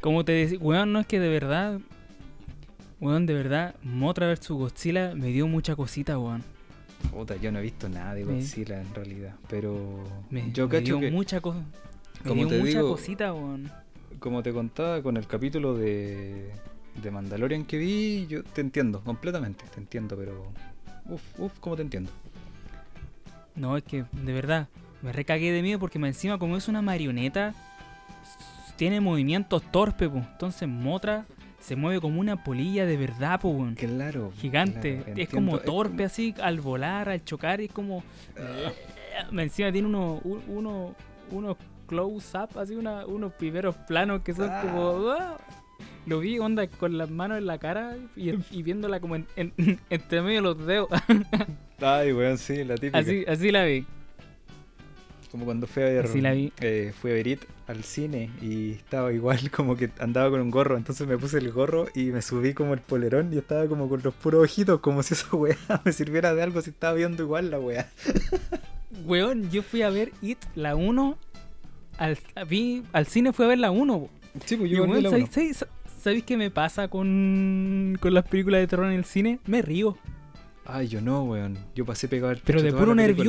Como te decía, weón, no es que de verdad. Weón, de verdad, Motra vs Godzilla me dio mucha cosita, weón. Puta, yo no he visto nada de Me- Godzilla en realidad. Pero Me, yo me dio que, mucha cosa. Me como dio te mucha digo- cosita, weón. como te contaba con el capítulo de, de Mandalorian que vi, yo te entiendo completamente. Te entiendo, pero. Uf, uf, ¿cómo te entiendo? No, es que de verdad me recagué de miedo porque encima como es una marioneta, tiene movimientos torpes, po. Entonces Motra se mueve como una polilla de verdad, po, weón. Claro. Gigante. claro, es como torpe así al volar, al chocar, es como... Más encima tiene uno, un- uno, unos close-up, así una, unos primeros planos que son Ah. como... ¡ah! Lo vi, onda, con las manos en la cara y, y viéndola como en- en- entre medio de los dedos. Ay, weón, sí, la típica. así, así la vi. Como cuando fui a ver, la vi. eh, fui a ver It al cine y estaba igual como que andaba con un gorro, entonces me puse el gorro y me subí como el polerón y estaba como con los puros ojitos, como si esa weá me sirviera de algo si estaba viendo igual la weá. Weón, yo fui a ver It, la 1. Al, vi, al cine fui a ver la 1. po. Sí, pues Y, weón, ¿sabéis, sabéis- sabéis qué me pasa con, con las películas de terror en el cine? Me río. Ay, yo no, weón. Yo pasé pegado al Pero de puro la película.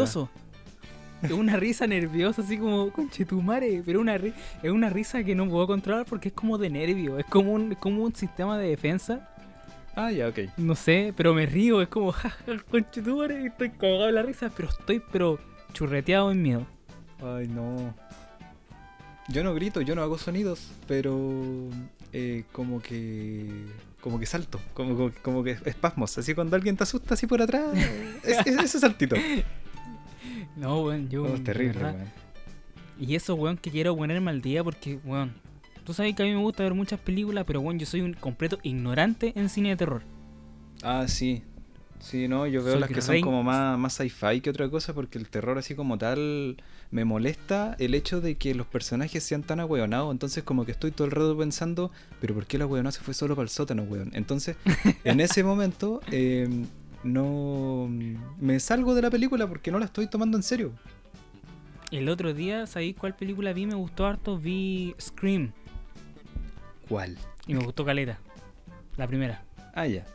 Es una risa nerviosa, así como, conchetumare. Pero una ri- es una risa que no puedo controlar porque es como de nervio. Es como un, es como un sistema de defensa. Ah, ya, ok. No sé, pero me río. Es como, jaja, conchetumare. Estoy cagado de la risa, pero estoy, pero churreteado en miedo. Ay, no. Yo no grito, yo no hago sonidos, pero eh, como que como que salto, como, como, como que espasmos, así cuando alguien te asusta así por atrás, es, es- ese saltito. No, weón, yo. Oh, es terrible, weón. Y eso, weón, que quiero ponerme al día porque, weón, tú sabes que a mí me gusta ver muchas películas, pero, weón, yo soy un completo ignorante en cine de terror. Ah, sí. Sí, no, yo veo Soy las que son como más, más sci-fi que otra cosa, porque el terror así como tal me molesta el hecho de que los personajes sean tan ahueonados, entonces como que estoy todo el rato pensando, pero ¿por qué la ahueonada se fue solo para el sótano, weón? Entonces, en ese momento, eh, no me salgo de la película porque no la estoy tomando en serio. El otro día, ¿sabéis cuál película vi? Me gustó harto, vi Scream ¿Cuál? y me gustó Caleta. La primera. Ah, ya.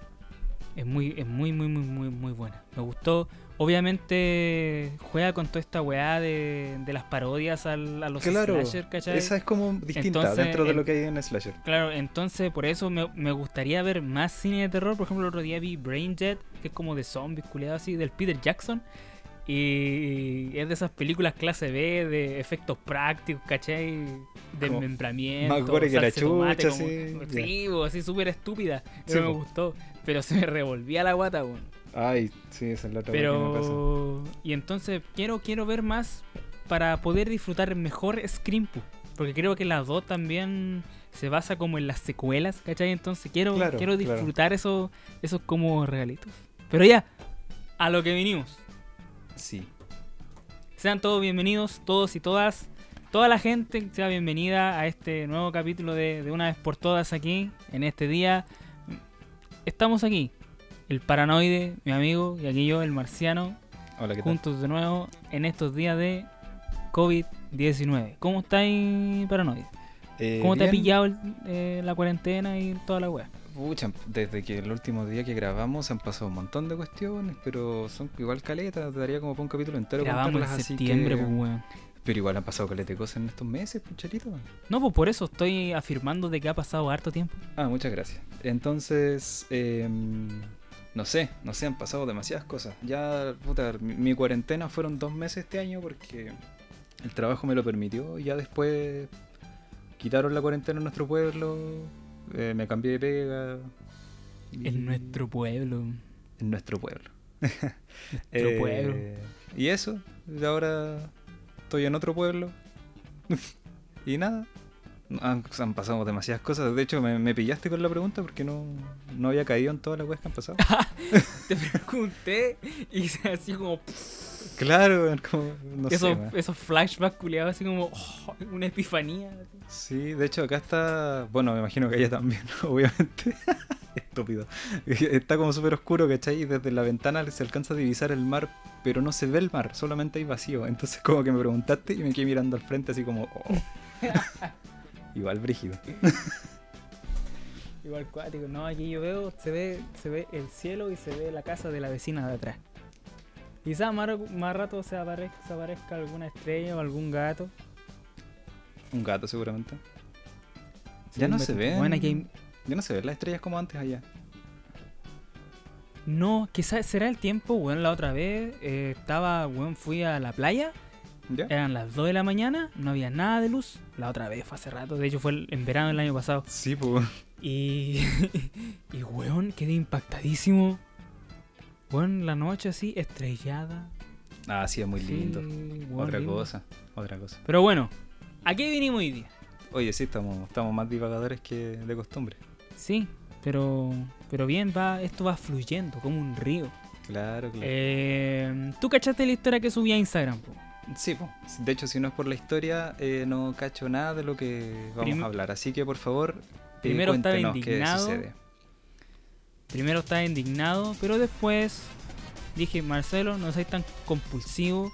Es muy, es muy, muy, muy, muy, muy buena. Me gustó. Obviamente juega con toda esta weá de, de las parodias al- a los Claro, slasher, ¿cachai? esa es como distinta Entonces, dentro de en- lo que hay en Slasher. Claro, entonces por eso me, me gustaría ver más cine de terror. Por ejemplo, el otro día vi Brain Dead, que es como de zombies, culiado así, del Peter Jackson. Y es de esas películas clase B, de efectos prácticos, ¿cachai? De Como membramiento. más gore que la chucha, así, Sí, así súper estúpida. Sí, Pero me gustó. Pero se me revolvía la guata, weón. Ay, sí, esa es la otra que. Pero. Y entonces quiero, quiero ver más para poder disfrutar mejor Scream. Porque creo que las dos también se basa como en las secuelas, ¿cachai? Entonces quiero, Claro, quiero claro. disfrutar esos, esos como regalitos. Pero ya, a lo que vinimos. Sí. Sean todos bienvenidos, todos y todas. Toda la gente sea bienvenida a este nuevo capítulo de, de Una vez por todas aquí, en este día. Estamos aquí, el paranoide, mi amigo, y aquí yo, el marciano, Hola, ¿qué tal? juntos de nuevo en estos días de COVID-19. ¿Cómo estáis, paranoide? Eh, ¿Cómo te ha pillado el- eh, la cuarentena y toda la weá? Pucha, desde que el último día que grabamos han pasado un montón de cuestiones, pero son igual caletas, te daría como para un capítulo entero Grabamos en septiembre, que- pues weón. Pero igual han pasado caletas de cosas en estos meses, pucharito. No, pues por eso estoy afirmando de que ha pasado harto tiempo. Ah, muchas gracias. Entonces, eh, no sé, no sé, han pasado demasiadas cosas. Ya, puta, mi, mi cuarentena fueron dos meses este año porque el trabajo me lo permitió y ya después quitaron la cuarentena en nuestro pueblo, eh, me cambié de pega. y- En nuestro pueblo. En nuestro pueblo. Nuestro pueblo. Y eso, y ahora estoy en otro pueblo. y nada. Han, han pasado demasiadas cosas. De hecho, me, me pillaste con la pregunta porque no, no había caído en todas las weas que han pasado. Te pregunté y se así como claro, como, no esos, sé. esos flashbacks culiados así como oh, una epifanía. Sí, de hecho acá está, bueno, me imagino que ella también, obviamente. Estúpido. Está como súper oscuro, ¿cachai? Y desde la ventana se alcanza a divisar el mar, pero no se ve el mar, solamente hay vacío. Entonces como que me preguntaste y me quedé mirando al frente así como... oh. Igual brígido. Igual cuático. No, aquí yo veo, se ve, se ve el cielo y se ve la casa de la vecina de atrás. Quizás más, más rato se aparezca, se aparezca alguna estrella o algún gato. Un gato seguramente. Sí, Ya no se ven. Bueno, aquí Ya no se ven las estrellas como antes allá. No, quizás será el tiempo, weón, la otra vez eh, estaba, weón, fui a la playa, ¿Ya? eran las 2 de la mañana, no había nada de luz, la otra vez fue hace rato, de hecho fue el- en verano del año pasado, Sí, pues. y, y weón, quedé impactadísimo, weón, la noche así, estrellada. Ah, sí, es muy Sí, lindo. weón, otra lindo. cosa, otra cosa. Pero bueno, ¿a qué vinimos hoy día? Oye, sí, estamos, estamos más divagadores que de costumbre. Sí, pero, pero bien, va, esto va fluyendo como un río. Claro, claro. Eh, ¿Tú cachaste la historia que subí a Instagram? po? Sí, po. de hecho, si no es por la historia, eh, no cacho nada de lo que vamos Prim- a hablar. Así que, por favor, eh, Primero estaba qué indignado. sucede. Primero estaba indignado, pero después dije, Marcelo, no seas tan compulsivo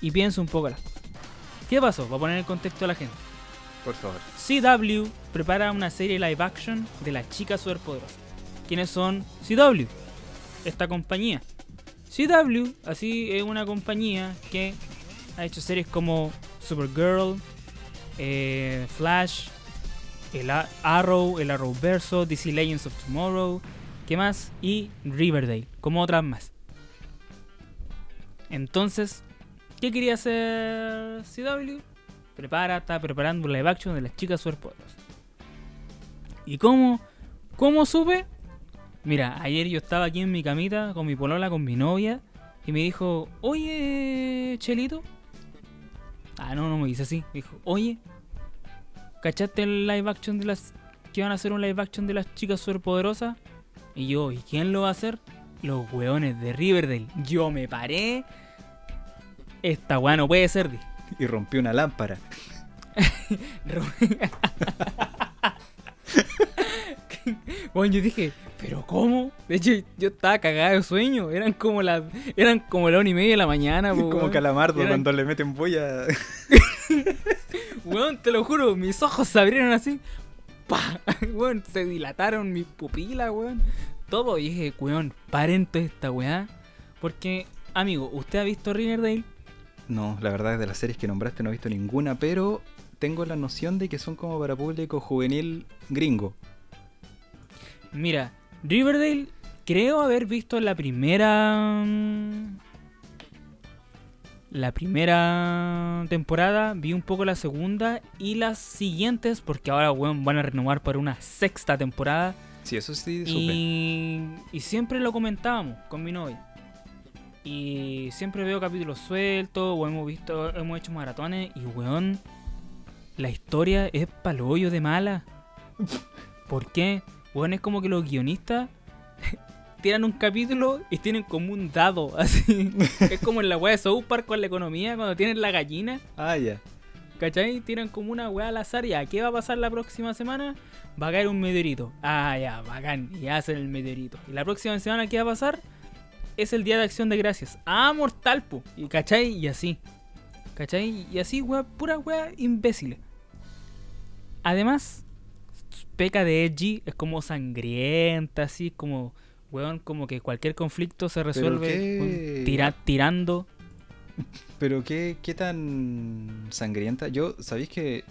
y piensa un poco las. ¿Qué pasó? Para poner en contexto a la gente. Por favor. CW prepara una serie live action de la chica superpoderosa. ¿Quiénes son CW? Esta compañía. CW, así es una compañía que ha hecho series como Supergirl, eh, Flash, el Arrow, el Arrowverso, DC Legends of Tomorrow, ¿qué más? Y Riverdale, como otras más. Entonces, ¿qué quería hacer CW? Prepara, está preparando un live action de las chicas superpoderosas. ¿Y cómo? ¿Cómo supe? Mira, ayer yo estaba aquí en mi camita con mi polola, con mi novia, y me dijo, oye, Chelito. Ah, no, no me dice así. Dijo, oye, ¿cachaste el live action de las... que van a hacer un live action de las chicas superpoderosas? Y yo, ¿y quién lo va a hacer? Los weones de Riverdale. Yo me paré. Esta weá no puede ser. Y rompió una lámpara. Bueno, yo dije, ¿pero cómo? De hecho, yo estaba cagado de sueño. Eran como las. Eran como la una y media de la mañana, po, como calamardo Eran- cuando le meten boya. Weón, te lo juro, mis ojos se abrieron así. ¡Pah! Weón, se dilataron mis pupilas, weón. Todo. Y dije, weón, paren toda esta weá. Porque, amigo, ¿usted ha visto Riverdale? No, la verdad es de las series que nombraste no he visto ninguna, pero tengo la noción de que son como para público juvenil gringo. Mira, Riverdale creo haber visto la primera mm, la primera temporada, vi un poco la segunda y las siguientes porque ahora weón, van a renovar para una sexta temporada Sí, eso sí supe. y, y siempre lo comentábamos con mi novia. Y siempre veo capítulos sueltos o hemos visto hemos hecho maratones y weón la historia es palo hoyo de mala. ¿Por qué? Weón, es como que los guionistas tiran un capítulo y tienen como un dado, así. es como en la weá de South Park con la economía, cuando tienen la gallina, Ah, ya. ¿cachai? Tiran como una weá al azar, ya, ¿qué va a pasar la próxima semana? Va a caer un meteorito. Ah, ya, bacán, y hacen el meteorito. Y la próxima semana, ¿qué va a pasar? Es el día de acción de gracias. Ah, mortal, pu. Y cachai, y así. ¿Cachai? Y así, weá, pura weá imbéciles. Además, peca de edgy, es como sangrienta, así como, weón, como que cualquier conflicto se resuelve qué? weón, tira- tirando. Pero qué, qué tan sangrienta. Yo, ¿sabéis que...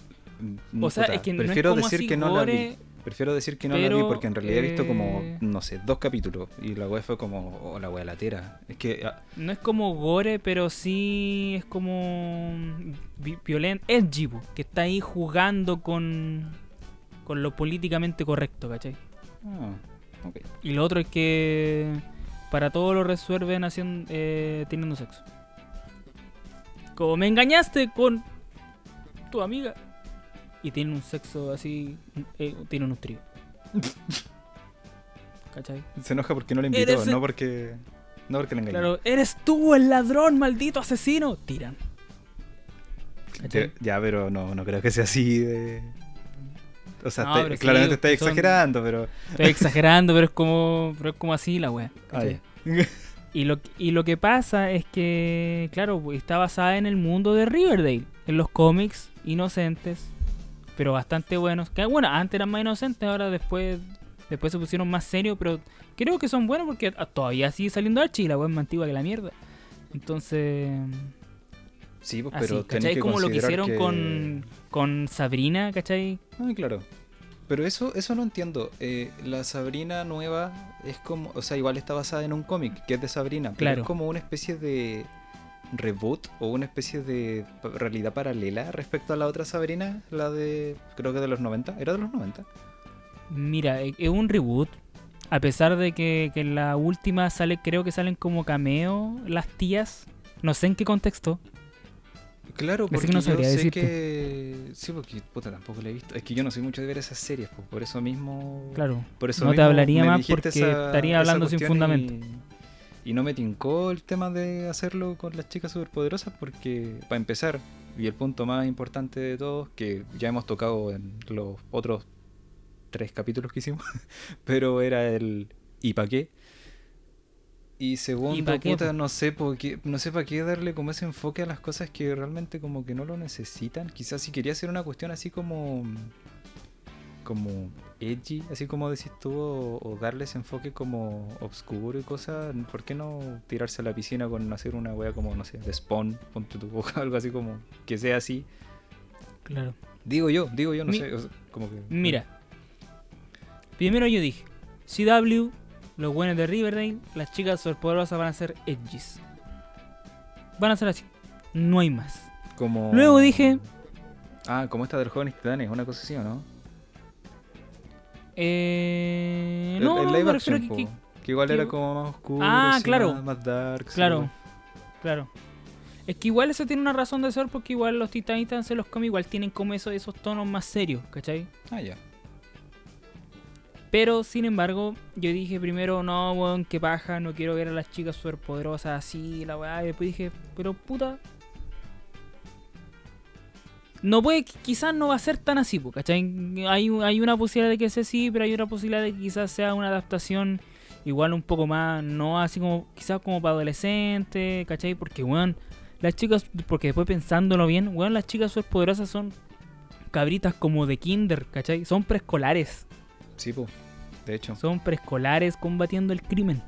mm, O sea, puta, es que no es prefiero como decir que no la vi. Prefiero decir que no la vi pero, porque en realidad he visto como, eh, no sé, dos capítulos. Y la wea fue como, oh, la wea latera. Es que, ah, No es como gore, pero sí es como violento. Edgy, po, que está ahí jugando con, con lo políticamente correcto, ¿cachai? ah, ok. Y lo otro es que para todo lo resuelven haciendo, eh, teniendo sexo. Como me engañaste con tu amiga. Y tienen un sexo así, eh, tienen un trío. ¿Cachai? Se enoja porque no le invitó, Eres- no porque, no porque le engañó. Claro, eres tú el ladrón, maldito asesino. Tiran. ¿Cachai? Ya, ya, pero no, no creo que sea así de... O sea, No, sí, claramente está que son- exagerando, pero... Estoy exagerando, pero es como, pero es como así la wea. Ah. Y lo, y lo que pasa es que, claro, pues, está basada en el mundo de Riverdale, en los cómics inocentes, pero bastante buenos. Que bueno, antes eran más inocentes, ahora después después se pusieron más serios, pero creo que son buenos porque todavía sigue saliendo Archie y la web es más antigua que la mierda. Entonces, Sí, pues, así, pero tenés ¿cachai? que Como lo que hicieron que- con, con Sabrina, ¿cachai? Ah, claro. Pero eso, eso no entiendo. Eh, la Sabrina nueva es como, o sea, igual está basada en un cómic que es de Sabrina, pero Claro. es como una especie de reboot o una especie de realidad paralela respecto a la otra Sabrina, la de, creo que de los 90, era de los 90. Mira, e- es un reboot. A pesar de que, que en la última sale, creo que salen como cameo las tías. No sé en qué contexto. Claro, porque que no yo sé decirte. que... Sí, porque puta, tampoco la he visto. Es que yo no soy mucho de ver esas series, pues, por eso mismo... Claro. Por eso No te hablaría más porque estaría esa hablando sin fundamento. Y, y no me tincó el tema de hacerlo con las chicas superpoderosas porque, para empezar, y el punto más importante de todos, que ya hemos tocado en los otros tres capítulos que hicimos, pero era el ¿y para qué? Y segundo, puta, no sé por qué, no sé para qué darle como ese enfoque a las cosas que realmente como que no lo necesitan. Quizás si quería hacer una cuestión así como como edgy, así como decís tú, o, o darle ese enfoque como obscuro y cosas, ¿por qué no tirarse a la piscina con hacer una wea como, no sé, de Spawn, ponte tu o algo así como que sea así? Claro. Digo yo, digo yo, no Mi- sé, o sea, como que... Mira. Primero yo dije, CW, los buenos de Riverdale, las chicas superpoderosas van a ser edgys. Van a ser así. No hay más. Como... Luego dije- Ah, como esta del Jóvenes Titanes, una cosa así, ¿o no? Eh, El- no, el no, live action, a que- igual que- era como más oscuro, Ah, así, claro. más, más dark. sí, Claro, weón. claro. Es que igual eso tiene una razón de ser porque igual los titanitas en los cómics igual tienen como eso, esos tonos más serios, ¿cachai? Ah, ya. Pero sin embargo, yo dije primero, no, weón, qué paja, no quiero ver a las chicas superpoderosas así, la weá. Y después dije, pero puta. No puede, quizás no va a ser tan así, ¿cachai? Hay, hay una posibilidad de que sea así, pero hay otra posibilidad de que quizás sea una adaptación igual un poco más, no así como, quizás como para adolescentes, ¿cachai? Porque, weón, las chicas, porque después pensándolo bien, weón, las chicas superpoderosas son cabritas como de kinder, ¿cachai? Son preescolares. Sí, po. De hecho. Son preescolares combatiendo el crimen.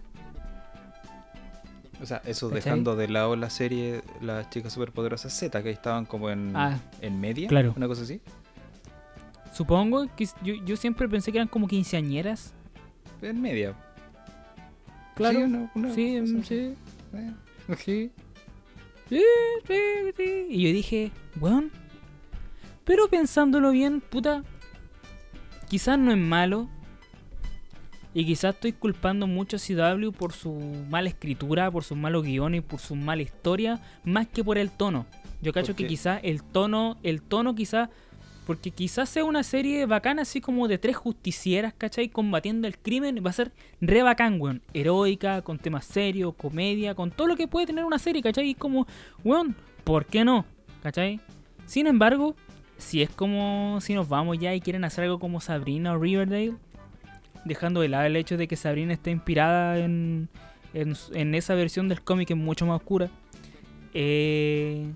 O sea, eso ¿Cachai? dejando de lado la serie Las chicas superpoderosas Z, que estaban como en, Ah, en media, claro. una cosa así. Supongo que yo, yo siempre pensé que eran como quinceañeras. En media. Claro. Sí, una- una Sí, cosa mm, así. sí, Eh, sí. Sí, sí, sí. Y yo dije, weón. Pero pensándolo bien, puta. Quizás no es malo. Y quizás estoy culpando mucho a CW por su mala escritura, por sus malos guiones, por su mala historia, más que por el tono. Yo cacho ¿Por que quizás el tono, el tono quizás, porque quizás sea una serie bacana así como de tres justicieras, ¿cachai? Combatiendo el crimen, va a ser re bacán, weón. Heroica, con temas serios, comedia, con todo lo que puede tener una serie, ¿cachai? Y como, weón, ¿por qué no? ¿Cachai? Sin embargo, si es como si nos vamos ya y quieren hacer algo como Sabrina o Riverdale, dejando de lado el hecho de que Sabrina esté inspirada en, en, en esa versión del cómic que es mucho más oscura. Eh,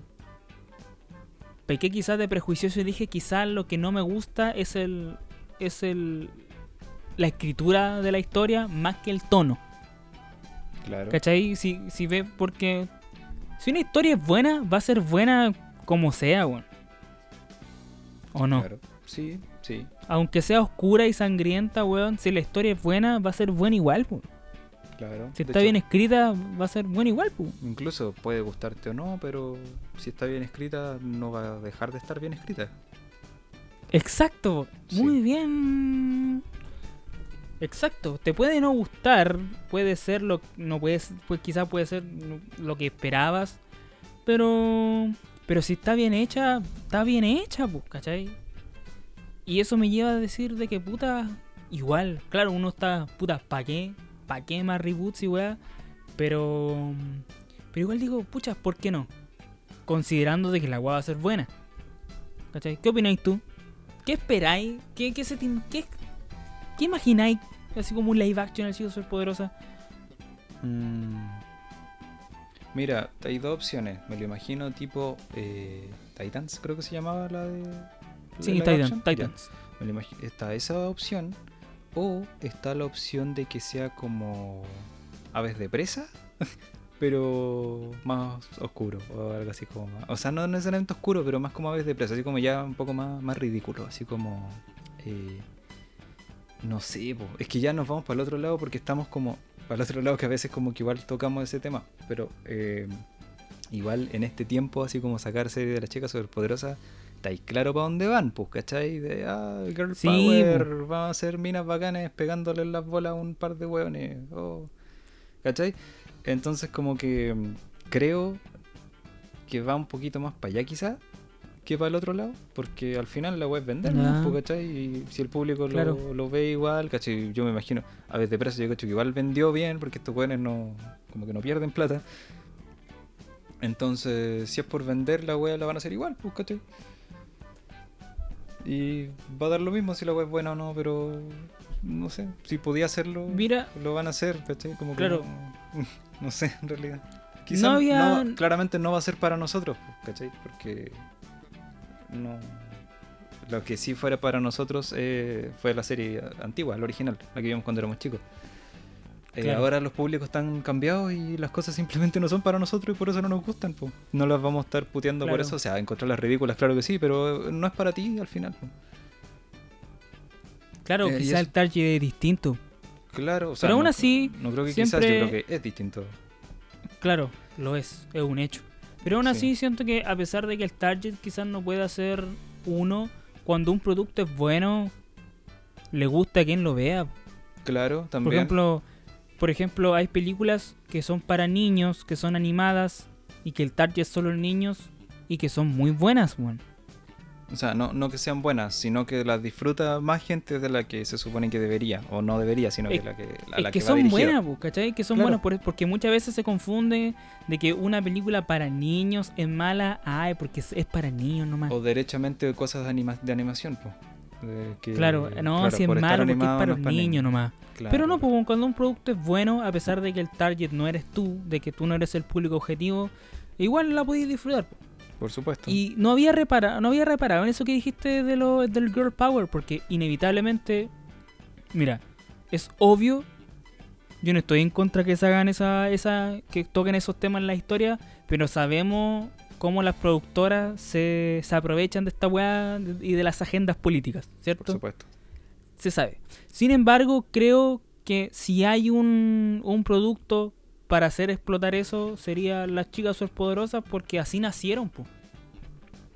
pequé quizás de prejuicioso y dije quizás lo que no me gusta es el es el la escritura de la historia más que el tono. Claro. ¿Cachai? Si, si ve, porque si una historia es buena, va a ser buena como sea, weón. ¿O no? Claro. Sí. Aunque sea oscura y sangrienta, weón, si la historia es buena, va a ser buena igual, weón. Claro. Si De está hecho, bien escrita, va a ser buena igual, weón. Incluso puede gustarte o no, pero si está bien escrita, no va a dejar de estar bien escrita. Exacto, Sí. muy bien. Exacto, te puede no gustar, puede ser lo no puedes, pues quizás puede ser lo que esperabas, pero pero si está bien hecha, está bien hecha, pues, ¿cachai? Y eso me lleva a decir de que puta igual, claro, uno está puta, ¿pa qué? ¿Pa qué más reboots y weá? Pero pero igual digo, pucha, ¿por qué no? Considerando de que la weá va a ser buena. ¿Cachai? ¿Qué opináis tú? ¿Qué esperáis? ¿Qué, qué, se qué, qué imagináis? Así como un live action al chico superpoderosa. Mm. Mira, hay dos opciones. Me lo imagino tipo eh, Titans, creo que se llamaba la de Sí, Titan, action? Ya. Titans. Me lo Está esa opción. O está la opción de que sea como aves de presa, pero más oscuro. O algo así como más- O sea, no necesariamente oscuro, pero más como aves de presa. Así como ya un poco más, más ridículo. Así como. eh, no sé, po. es que ya nos vamos para el otro lado porque estamos como. Para el otro lado que a veces como que igual tocamos ese tema. Pero eh, igual en este tiempo, así como sacar serie de las chicas superpoderosas, estáis claro para dónde van, pues, ¿cachai? De, ah, Girl Sí, Power, vamos a hacer minas bacanes pegándole en las bolas a un par de hueones, oh, ¿cachai? Entonces como que mm, creo que va un poquito más para allá quizás que para el otro lado, porque al final la web vender, ¿no? Pues, ¿cachai? Y si el público lo- Claro. lo, ve igual, ¿cachai? Yo me imagino, a veces de precio yo cacho que igual vendió bien, porque estos hueones no, como que no pierden plata. Entonces, si es por vender, la web la van a hacer igual, pues, ¿cachai? Y va a dar lo mismo si la web es buena o no, pero no sé, si podía hacerlo, Mira. lo van a hacer, ¿cachai? Como que Claro. no, no sé, en realidad. Quizá No había- no- claramente no va a ser para nosotros, ¿cachai? Porque no... Lo que sí fuera para nosotros eh, fue la serie antigua, la original, la que vimos cuando éramos chicos. Eh. Ahora los públicos están cambiados y las cosas simplemente no son para nosotros y por eso no nos gustan. po. No las vamos a estar puteando por eso. O sea, encontrarlas ridículas, claro que sí, pero no es para ti al final. po. Claro, Eh, quizás el target es distinto. Claro, o sea, Pero aún no- así, No creo que siempre- quizás, yo creo que es distinto. Claro, lo es, es un hecho. Pero aún Sí. así siento que a pesar de que el target quizás no pueda ser uno, cuando un producto es bueno, le gusta a quien lo vea. Claro, también. Por ejemplo, por ejemplo, hay películas que son para niños, que son animadas y que el target es solo niños y que son muy buenas, weón. O sea, no, no que sean buenas, sino que las disfruta más gente de la que se supone que debería. O no debería, sino Es- que la que, a Es la que, va son dirigida. buenas, po, ¿cachai? Que son Claro. buenas por- porque muchas veces se confunde de que una película para niños es mala, ay, porque es, es para niños nomás. O derechamente cosas de, anima- de animación, que- claro, no, claro, si es malo porque es para no los niños nomás. Claro. Pero no, pues cuando un producto es bueno, a pesar de que el target no eres tú, de que tú no eres el público objetivo, igual la podéis disfrutar. po. Por supuesto. Y no había reparado, no había reparado en eso que dijiste de lo, del girl power, porque inevitablemente, mira, es obvio, yo no estoy en contra que se hagan esa, esa, que toquen esos temas en la historia, pero sabemos cómo las productoras se, se aprovechan de esta weá y de las agendas políticas, ¿cierto? Por supuesto. Se sabe. Sin embargo, creo que si hay un, un producto para hacer explotar eso, sería las chicas superpoderosas porque así nacieron, po.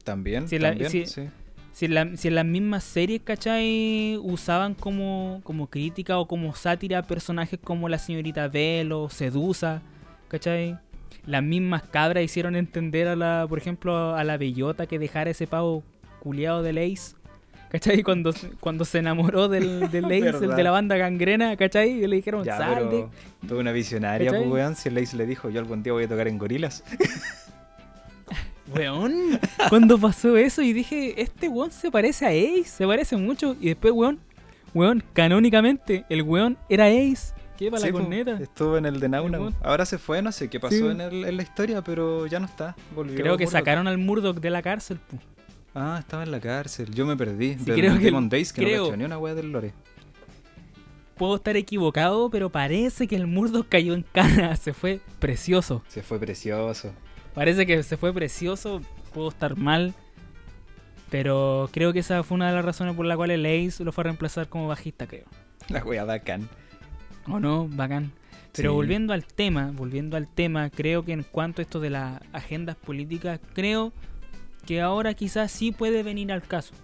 También, Si la- si- sí. Si la- si en las mismas series, ¿cachai? Usaban como, como crítica o como sátira personajes como la señorita Bell o Sedusa, ¿cachai? Las mismas cabras hicieron entender a la, por ejemplo, a la bellota que dejara ese pavo culiado del Ace. ¿Cachai? Cuando, cuando se enamoró del, del Ace, el de la banda gangrena, ¿cachai? Y le dijeron, Ya, sal de-". pero tuve una visionaria, pues, weón. Si el Ace le dijo, yo algún día voy a tocar en gorilas. Weón, cuando pasó eso y dije, este weón se parece a Ace, se parece mucho. Y después, weón, weón, canónicamente, el weón era Ace. ¿Qué para Sí, la corneta? Estuvo en el de Nauna. Ahora se fue, no sé qué pasó Sí. en, el- en la historia, pero ya no está. Volvió Creo que sacaron al Murdoch de la cárcel. pu. Ah, estaba en la cárcel. Yo me perdí. Sí, Del creo que- Demon Days, que creo. no cacho ni una wea del lore. Puedo estar equivocado, pero parece que el Murdoch cayó en cana. Se fue precioso. Se fue precioso. Parece que se fue precioso. Puedo estar mal. Pero creo que esa fue una de las razones por la cual el Ace lo fue a reemplazar como bajista, creo. La wea bacán. ¿O no? Bacán. Pero Sí. volviendo al tema, volviendo al tema, creo que en cuanto a esto de las agendas políticas, creo que ahora quizás sí puede venir al caso.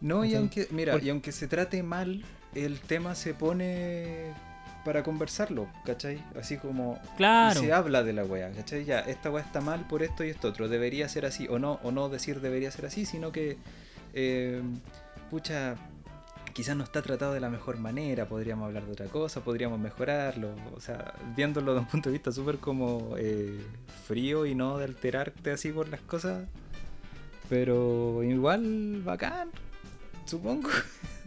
No, y aunque, mira, y aunque se trate mal, el tema se pone para conversarlo, ¿cachai? Así como Claro. se habla de la wea, ¿cachai? Ya, esta wea está mal por esto y esto otro, debería ser así, o no, o no decir debería ser así, sino que, eh, pucha, quizás no está tratado de la mejor manera, podríamos hablar de otra cosa, podríamos mejorarlo, o sea, viéndolo de un punto de vista súper como eh, frío y no de alterarte así por las cosas, pero igual bacán, supongo.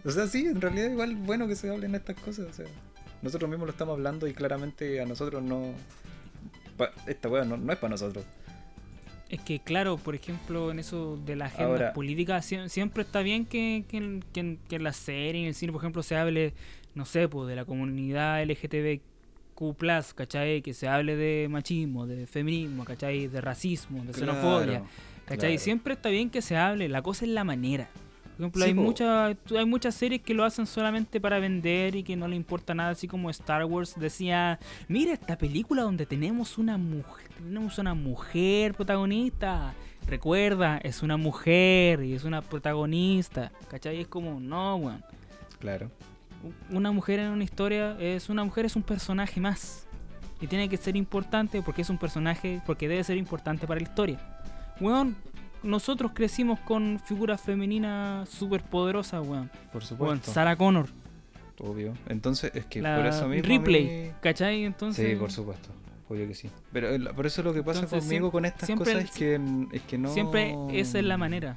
O sea, sí, en realidad igual bueno que se hablen estas cosas, o sea, nosotros mismos lo estamos hablando y claramente a nosotros no... esta wea no, no es para nosotros. Es que, claro, por ejemplo, en eso de la agenda Ahora- política, sie- siempre está bien que, que, en- que en- que en la serie, en el cine, por ejemplo, se hable, no sé, pues, de la comunidad LGTBQ, ¿cachai? Que se hable de machismo, de feminismo, ¿cachai? De racismo, de xenofobia, Claro, ¿cachai? claro. Siempre está bien que se hable, la cosa es la manera. Por ejemplo, Sí, hay, po. muchas hay muchas series que lo hacen solamente para vender y que no le importa nada, así como Star Wars decía, mira esta película donde tenemos una mujer, tenemos una mujer protagonista. Recuerda, es una mujer y es una protagonista. ¿Cachai? Es como, no, weón. Claro. Una mujer en una historia es una mujer es un personaje más. Y tiene que ser importante porque es un personaje, porque debe ser importante para la historia. Weón, nosotros crecimos con figuras femeninas súper poderosas, weón. Por Weón, supuesto. Sarah Connor, Obvio. Entonces, es que la por eso mismo. Ripley, mí- ¿cachai? Entonces, Sí, por supuesto. Obvio que sí. Pero eh, por eso lo que pasa Entonces, conmigo con estas siempre- cosas es que, es que no. siempre esa es la manera.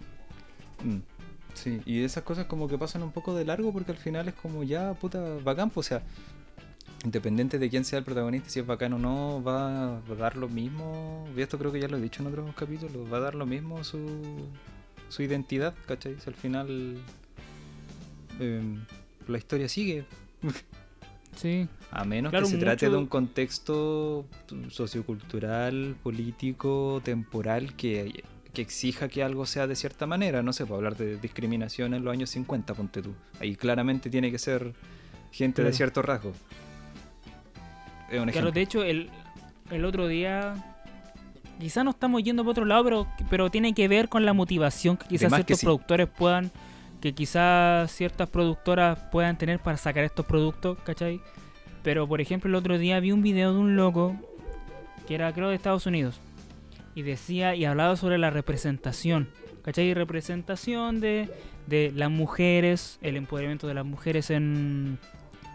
Mm, Sí, y esas cosas como que pasan un poco de largo porque al final es como ya, puta, bacán, pues, o sea, independiente de quién sea el protagonista, si es bacán o no, va a dar lo mismo, y esto creo que ya lo he dicho en otros capítulos, va a dar lo mismo su, su identidad, ¿cachai? Si al final em, la historia sigue, Sí. a menos Claro, que se trate de un contexto sociocultural, político, temporal que, que exija que algo sea de cierta manera. No sé, para hablar de discriminación en los años 50, ponte tú. Ahí claramente tiene que ser gente de cierto rasgo. Es un Claro, de hecho, el, el otro día. Quizá no estamos yendo por otro lado, pero, pero tiene que ver con la motivación que quizás que ciertos sí. productores puedan. Que quizás ciertas productoras puedan tener para sacar estos productos, ¿cachai? Pero por ejemplo, el otro día vi un video de un loco que era, creo, de Estados Unidos. Y decía y hablaba sobre la representación, ¿cachai? Representación de, de las mujeres, el empoderamiento de las mujeres en,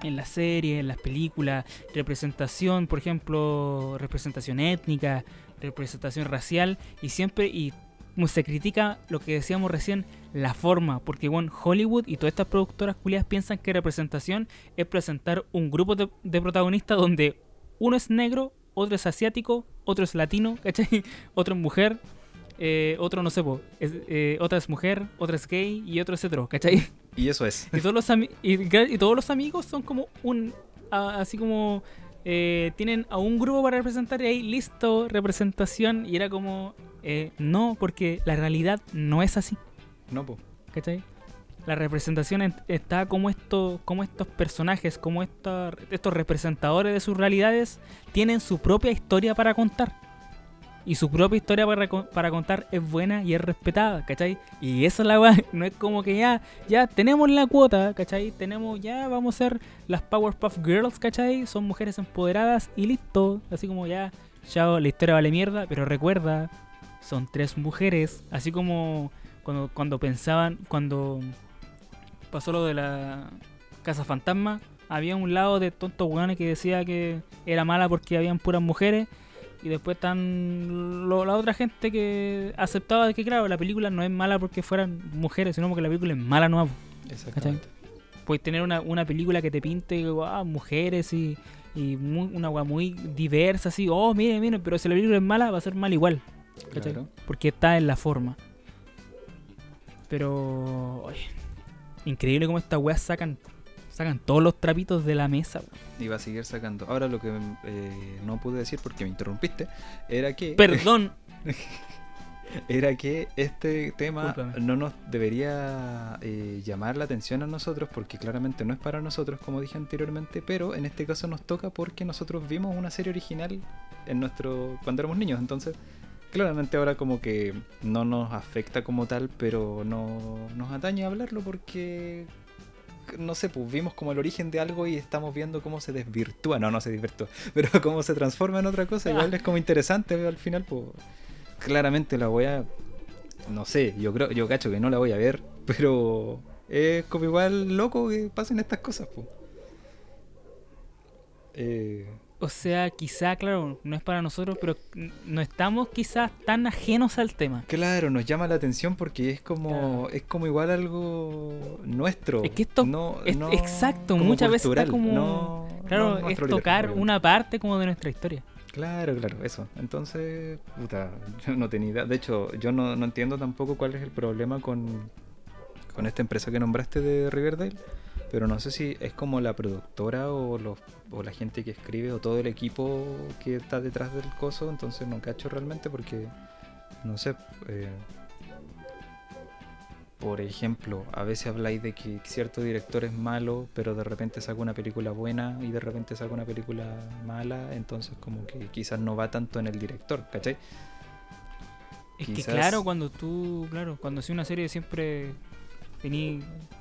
en la serie, en las películas, representación, por ejemplo, representación étnica, representación racial y siempre y se critica lo que decíamos recién, la forma, porque bueno, Hollywood y todas estas productoras culiadas piensan que representación es presentar un grupo de, de protagonistas donde uno es negro, otro es asiático, otro es latino, ¿cachai? Otro es mujer, eh, otro no sé, eh, otra es mujer, otra es gay y otro es hetero, ¿cachai? Y eso es. Y todos los, y, todos los amigos son como un. a- así como. eh, tienen a un grupo para representar y ahí listo, representación. Y era como. eh, no, porque la realidad no es así. No, po. ¿Cachai? La representación en- está como, esto, como estos personajes, como esta- estos representadores de sus realidades tienen su propia historia para contar. Y su propia historia para, para contar es buena y es respetada, ¿cachai? Y eso es la weá, no es como que ya, ya tenemos la cuota, ¿cachai? Tenemos, ya vamos a ser las Powerpuff Girls, ¿cachai? Son mujeres empoderadas y listo. Así como ya, chao, la historia vale mierda, pero recuerda, son tres mujeres. Así como cuando, cuando pensaban, cuando pasó lo de la Casa Fantasma, había un lado de tontos weones que decía que era mala porque habían puras mujeres. Y después están lo- la otra gente que aceptaba que, claro, la película no es mala porque fueran mujeres, sino porque la película es mala nueva. Exactamente. Puedes tener una, una película que te pinte mujeres y, y una weá muy diversa, así, oh, miren, miren, pero si la película es mala, va a ser mal igual. Claro. Porque está en la forma. Pero. oye, increíble cómo estas weas sacan. Sacan todos los trapitos de la mesa. Y va a seguir sacando. Ahora lo que eh, no pude decir porque me interrumpiste era que. Perdón. era que este tema Discúlpame. no nos debería eh, llamar la atención a nosotros porque claramente no es para nosotros como dije anteriormente pero en este caso nos toca porque nosotros vimos una serie original en nuestro cuando éramos niños entonces claramente ahora como que no nos afecta como tal pero no nos atañe a hablarlo porque no sé, pues vimos como el origen de algo y estamos viendo cómo se desvirtúa, no, no se desvirtúa, pero cómo se transforma en otra cosa, igual es como interesante al final, pues claramente la voy a, no sé, yo creo, yo cacho que no la voy a ver, pero es como igual loco que pasen estas cosas, pues. Eh, O sea, quizá, claro, no es para nosotros, pero no estamos quizás tan ajenos al tema. claro, nos llama la atención porque es como, Claro. es como igual algo nuestro. Es que esto- no, es- no exacto, muchas veces está como- no- no Claro, es tocar una parte como de nuestra historia. Claro, claro, eso. Entonces, puta, yo no tenía idea. De hecho, yo no, no entiendo tampoco cuál es el problema con, con esta empresa que nombraste de Riverdale. Pero no sé si es como la productora o, los, o la gente que escribe o todo el equipo que está detrás del coso. Entonces no cacho realmente porque, no sé, eh, por ejemplo, a veces habláis de que cierto director es malo, pero de repente saca una película buena y de repente saca una película mala, entonces como que quizás no va tanto en el director, ¿cachai? Es que Quizás- claro, cuando tú, claro, cuando hacía una serie siempre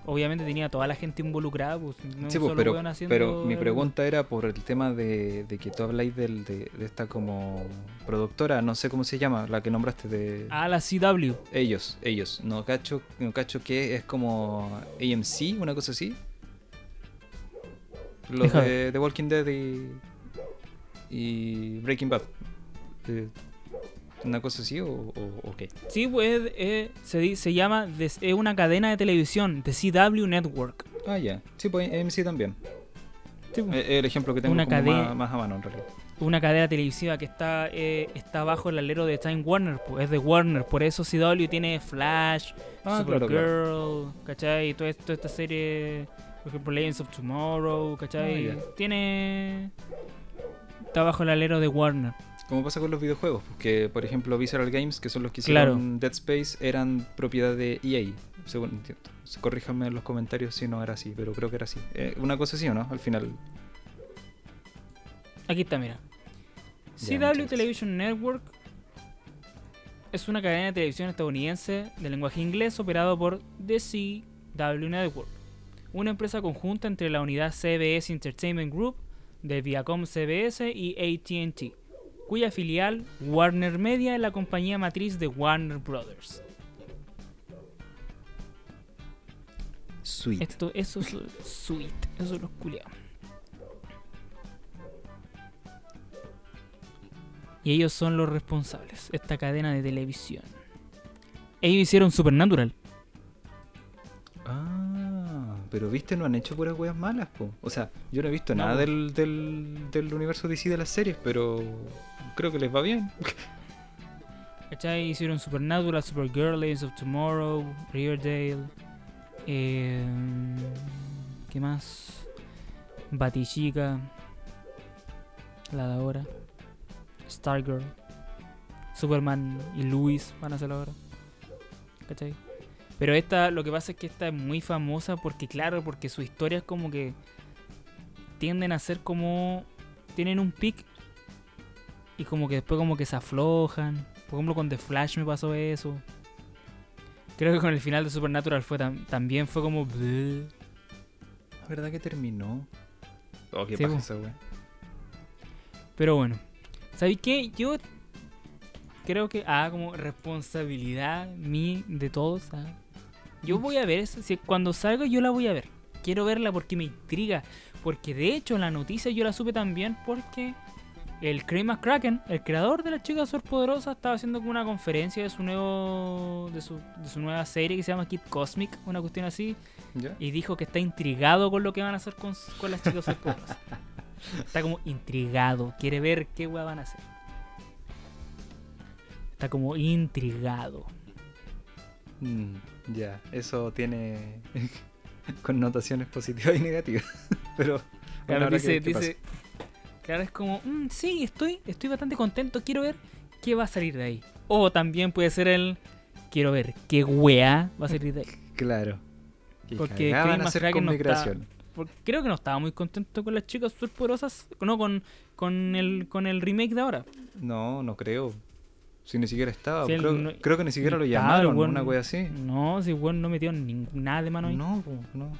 obviamente tenía toda la gente involucrada, pues no Sí, pues, solo pero, haciendo pero mi pregunta era por el tema de, de que tú habláis del, de, de esta como productora, no sé cómo se llama, la que nombraste de... Ah, la CW. Ellos, ellos. No cacho, no cacho que es como AMC, una cosa así. Los Deja de The Walking Dead y, y Breaking Bad. Eh, ¿Una cosa así o, o- o qué? Sí, pues eh, se, se llama, es una cadena de televisión, The CW Network. Ah, ya. Sí, pues AMC también. Sí, pues. Eh, el ejemplo que tengo Una como cadena- más, más a mano en realidad. una cadena televisiva que está eh, está bajo el alero de Time Warner, pues es de Warner, por eso CW tiene Flash, Ah, Supergirl, claro, ¿cachai? Y toda, toda esta serie, por ejemplo, Legends of Tomorrow, ¿cachai? Ah. Tiene... Está bajo el alero de Warner. Como pasa con los videojuegos, porque por ejemplo Visceral Games, que son los que Claro. hicieron Dead Space, eran propiedad de EA, según entiendo. Corríjanme en los comentarios si no era así, pero creo que era así. Eh, una cosa así o no, al final. Aquí está, mira. CW. Television Network es una cadena de televisión estadounidense de lenguaje inglés operado por The CW Network, una empresa conjunta entre la unidad CBS Entertainment Group de Viacom CBS y AT&T, cuya filial Warner Media es la compañía matriz de Warner Brothers. Sweet. Esto, eso es sweet, eso es los culiados. Y ellos son los responsables, esta cadena de televisión. Ellos hicieron Supernatural. Ah, pero viste, no han hecho puras weas malas, po. O sea, yo no he visto No, nada del, del, del universo DC de las series, pero creo que les va bien. ¿Cachai? Hicieron Supernatural, Supergirl, Legends of Tomorrow, Riverdale. eh, ¿Qué más? Batichica. La de ahora. Stargirl. Superman y Luis van a hacerlo ahora. ¿Cachai? Pero esta, lo que pasa es que esta es muy famosa porque, claro, porque su historia es como que tienden a ser como. Tienen un pic y como que después como que se aflojan. Por ejemplo, con The Flash me pasó eso. Creo que con el final de Supernatural fue tam- también fue como... La verdad que terminó. Oh, qué Sí, wea. Pero bueno. ¿Sabéis qué? Yo creo que... Ah, como responsabilidad mi de todos. ah. Yo voy a ver eso. Si cuando salga yo la voy a ver. Quiero verla porque me intriga. Porque de hecho la noticia yo la supe también porque... El Craig McCracken, el creador de la chica superpoderosa, estaba haciendo como una conferencia de su nuevo de su, de su nueva serie que se llama Kid Cosmic, una cuestión así, ¿Ya? y dijo que está intrigado con lo que van a hacer con, con las chicas superpoderosas. está como intrigado, quiere ver qué weá van a hacer. Está como intrigado. Mm, ya, eso tiene connotaciones positivas y negativas. Pero Claro, que dice, claro, es como, "Mm, sí, estoy, estoy bastante contento, quiero ver qué va a salir de ahí. O también puede ser el, quiero ver qué weá va a salir de ahí. Claro. ¿Qué Porque van a hacer con no está-? Porque creo que no estaba muy contento con las chicas superpoderosas, no, con, con, el, con el remake de ahora. No, no creo. Si ni siquiera estaba. Creo, no- creo que ni siquiera lo Claro, llamaron, una wea así. No, si bueno no metió nada de mano ahí. No, no.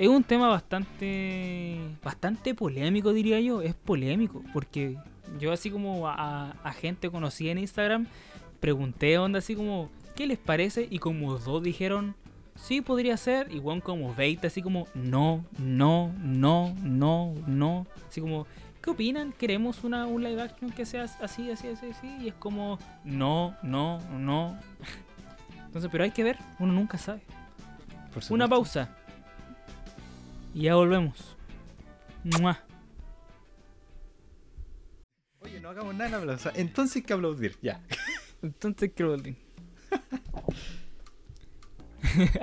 Es un tema bastante bastante polémico, diría yo. Es polémico, porque yo así como a, a gente conocida en Instagram pregunté onda así como, ¿qué les parece? Y como dos dijeron, sí, podría ser. Y Juan como 20 así como, no, no, no, no, no. Así como, ¿qué opinan? ¿Queremos una, un live action que sea así, así, así, así? Y es como, no, no, no. Entonces, pero hay que ver, uno nunca sabe. Una pausa. Y ya volvemos. ¡Mua! no hagamos nada en aplauso. Entonces hay que aplaudir, ya. Entonces, ¿qué volví?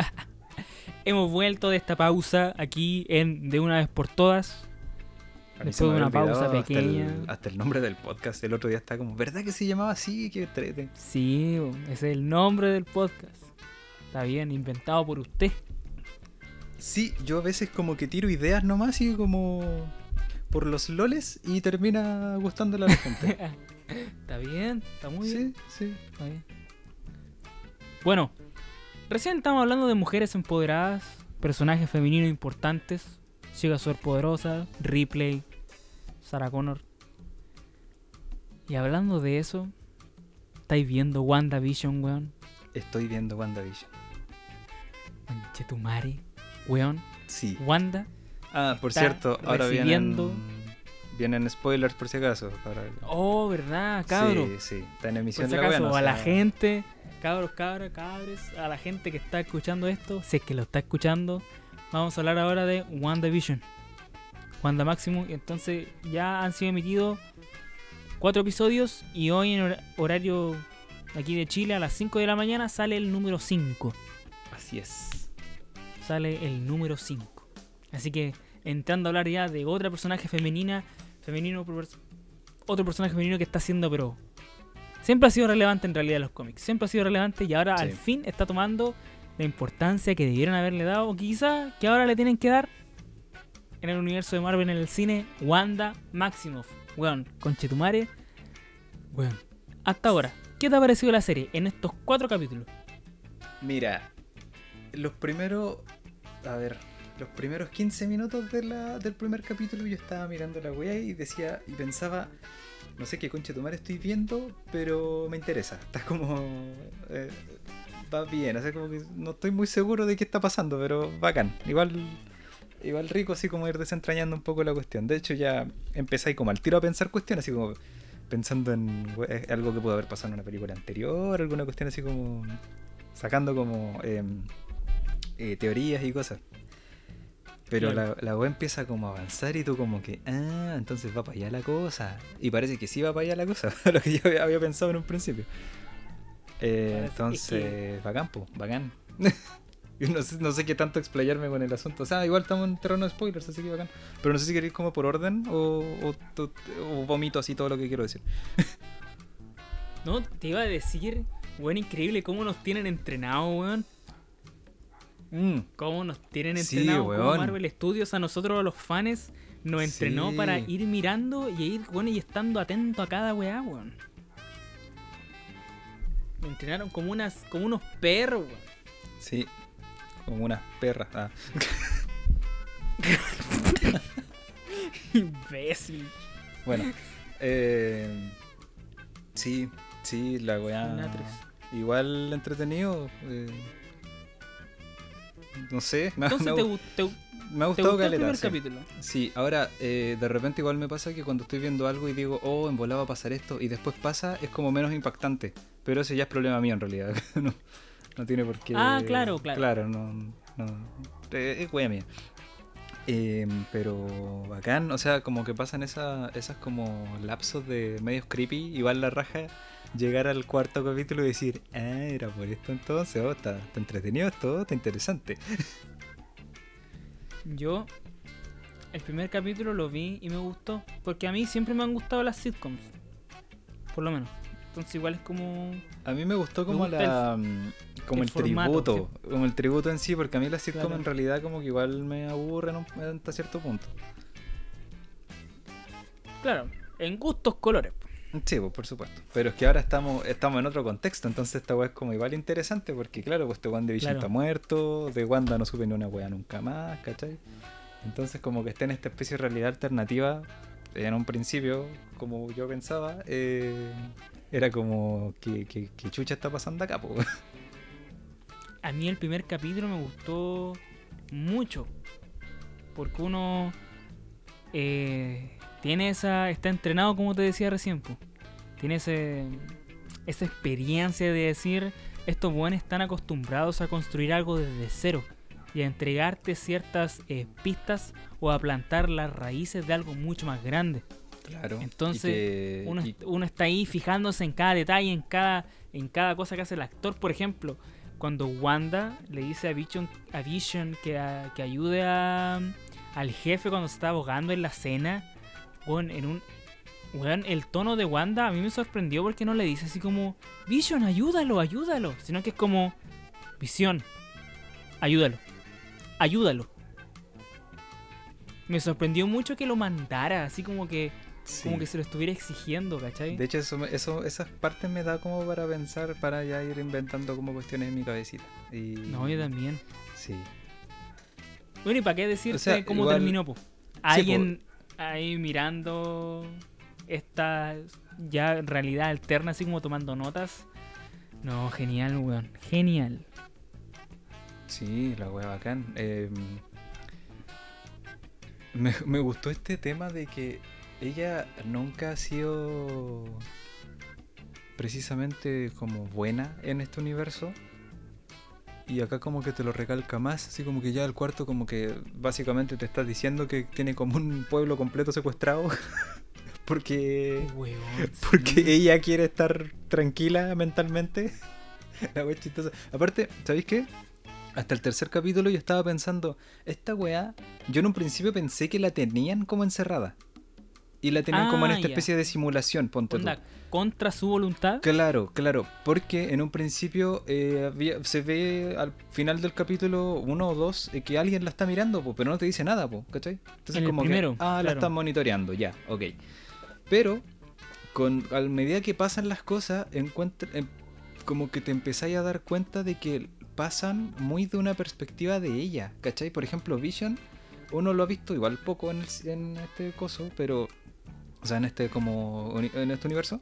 Hemos vuelto de esta pausa aquí en De una vez por todas. Después de una pausa hasta pequeña. el- Hasta el, nombre del podcast. El otro día estaba como, ¿verdad que se llamaba así? Qué trete. Sí, ese es el nombre del podcast. Está bien, inventado por usted. Sí, yo a veces como que tiro ideas nomás y como por los loles y termina gustándole a la gente. está bien, está muy bien. sí, sí. está bien. Bueno, recién estamos hablando de mujeres empoderadas, personajes femeninos importantes, Chica Superpoderosa, Ripley, Sarah Connor. Y hablando de eso, ¿estáis viendo WandaVision, weón? Estoy viendo WandaVision. Chetumare, weón. Sí. Wanda, Ah, por cierto, ahora recibiendo- vienen, vienen spoilers por si acaso. para- oh, ¿verdad, cabro? Sí, sí, está en Por emisión si la wea, acaso, a la sea, gente, cabros, cabras, cabres, a la gente que está escuchando esto, si es que lo está escuchando, vamos a hablar ahora de WandaVision. Wanda Maximum, y entonces ya han sido emitidos cuatro episodios y hoy en hora- horario aquí de Chile a las 5 de la mañana sale el número 5. Así es. Sale el número 5. Así que entrando a hablar ya de otra personaje femenina, femenino, otro personaje femenino que está haciendo, pero siempre ha sido relevante en realidad en los cómics, siempre ha sido relevante y ahora al fin está tomando la importancia que debieron haberle dado, o quizá que ahora le tienen que dar en el universo de Marvel en el cine, Wanda Maximoff. Weón, conchetumare. Weón, hasta ahora, ¿qué te ha parecido la serie en estos cuatro capítulos? Mira, los primeros. A ver, los primeros 15 minutos de del primer capítulo yo estaba mirando la weá y decía y pensaba. No sé qué concha tomar estoy viendo, pero me interesa. Está como. eh, va bien, o sea, como que no estoy muy seguro de qué está pasando, pero bacán. Igual. Igual rico así como ir desentrañando un poco la cuestión. De hecho ya empecé ahí como al tiro a pensar cuestiones, así como pensando en we- algo que pudo haber pasado en una película anterior, alguna cuestión así como sacando como em, eh, teorías y cosas. Pero la, la web empieza como a avanzar y tú como que, ah, entonces va para allá la cosa. Y parece que sí va para allá la cosa, lo que yo había, pensado en un principio. Eh, entonces, bacán, po, bacán. No sé, no sé qué tanto explayarme con el asunto. O sea, igual estamos en terreno de spoilers, así que bacán. Pero no sé si queréis como por orden o, o, to- o vomito así todo lo que quiero decir. No, te iba a decir, weón, increíble cómo nos tienen entrenados, weón. Mm, cómo nos tienen Sí, entrenados como weón. Marvel Studios a nosotros los fans nos entrenó Sí. para ir mirando y ir bueno y estando atento a cada weá weón me entrenaron como unas como unos perros weón sí, como unas perras. Ah. imbécil Bueno, eh, sí, sí, la weá. Igual entretenido. eh, no sé, me, ha- entonces me te, te, me ha gustado gustó el caleta, primer sí. capítulo Sí, ahora eh, de repente igual me pasa que cuando estoy viendo algo y digo, oh, en volada va a pasar esto, y después pasa, es como menos impactante. Pero ese ya es problema mío en realidad. no, no tiene por qué. Ah, claro, claro. Claro, no. no eh, es wea mía. Eh, pero bacán, o sea, como que pasan esa- esas como lapsos de medios creepy, igual la raja, llegar al cuarto capítulo y decir, ah, era por esto entonces, oh, está, está entretenido esto, está interesante. yo el primer capítulo lo vi y me gustó porque a mí siempre me han gustado las sitcoms por lo menos entonces igual es como A mí me gustó como gusta el- la mm, como el el, formato, tributo, como el tributo en sí, porque a mí las sitcom Claro. en realidad como que igual me aburren hasta cierto punto. claro en gustos colores Sí, pues, por supuesto. Pero es que ahora estamos estamos en otro contexto, entonces esta weá es como igual interesante porque claro, pues este WandaVision Claro. está muerto, de Wanda no supe ni una weá nunca más, ¿cachai? Entonces como que está en esta especie de realidad alternativa, en un principio, como yo pensaba, eh, era como que, que, que chucha está pasando acá, pues. a mí el primer capítulo me gustó mucho. Porque uno eh, tiene esa. está entrenado como te decía recién. po. Tiene ese, esa experiencia de decir. Estos buenos están acostumbrados a construir algo desde cero. Y a entregarte ciertas eh, pistas o a plantar las raíces de algo mucho más grande. Claro. Entonces, que- Uno, y- uno está ahí fijándose en cada detalle, en cada, en cada cosa que hace el actor. Por ejemplo, cuando Wanda le dice a Vision, a Vision que, a- que ayude a, al jefe cuando se está ahogando en la cena, weón, en un... weón, el tono de Wanda a mí me sorprendió porque no le dice así como, Vision, ayúdalo, ayúdalo. Sino que es como, Visión, ayúdalo, ayúdalo. Me sorprendió mucho que lo mandara, así como que como que se lo estuviera exigiendo, ¿cachai? De hecho, eso, eso, esas partes me da como para pensar, para ya ir inventando como cuestiones en mi cabecita. Y... No, yo también. Sí. Bueno, ¿y para qué decirte O sea, cómo igual- terminó? po? Alguien ahí mirando esta ya realidad alterna, así como tomando notas. No, genial, weón. Genial. Sí, la wea bacán. Eh, me, me gustó este tema de que ella nunca ha sido precisamente como buena en este universo. Y acá como que te lo recalca más, así como que ya el cuarto como que básicamente te está diciendo que tiene como un pueblo completo secuestrado. porque porque sí. ella quiere estar tranquila mentalmente. La wea chistosa. Aparte, ¿sabéis qué? Hasta el tercer capítulo yo estaba pensando, esta weá, yo en un principio pensé que la tenían como encerrada. Y la tenían como en Ah, esta especie de simulación, ponte tú. Contra su voluntad. Claro, claro, porque en un principio eh, había- se ve al final del capítulo uno o dos eh, que alguien la está mirando, po, pero no te dice nada, po, ¿cachai? Entonces En el como que, ah, la están monitoreando, ya, ok. Pero con a medida que pasan las cosas, encuentra, em, como que te empezáis a dar cuenta de que pasan muy de una perspectiva de ella, ¿cachai? Por ejemplo, Vision, uno lo ha visto igual poco en, el- en este coso, pero, o sea, en este como en este universo,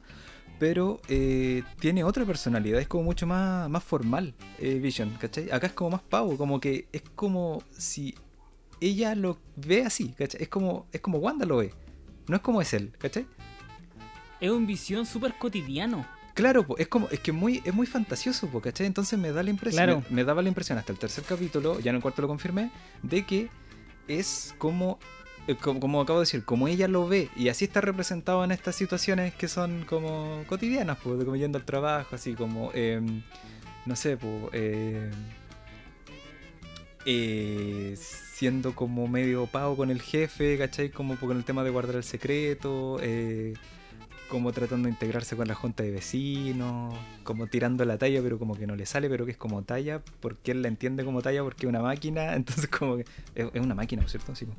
pero eh, tiene otra personalidad, es como mucho más, más formal eh, Vision, ¿cachai? Acá es como más pavo, como que es como si ella lo ve así, ¿cachai? Es como, es como Wanda lo ve, no es como es él, ¿cachai? Es un visión súper cotidiano. Claro, po, es como, es que muy, es muy fantasioso, po, ¿cachai? Entonces me da la impresión, Claro. me, me daba la impresión hasta el tercer capítulo, ya en el cuarto lo confirmé, de que es como, como, como acabo de decir, como ella lo ve, y así está representado en estas situaciones que son como cotidianas, pues, como yendo al trabajo, así como, eh, no sé, pues, eh, eh, siendo como medio pago con el jefe, ¿cachai? Como con el tema de guardar el secreto, eh, como tratando de integrarse con la junta de vecinos, como tirando la talla, pero como que no le sale, pero que es como talla, porque él la entiende como talla porque es una máquina, entonces como que es, una máquina, ¿no es cierto? Sí, po.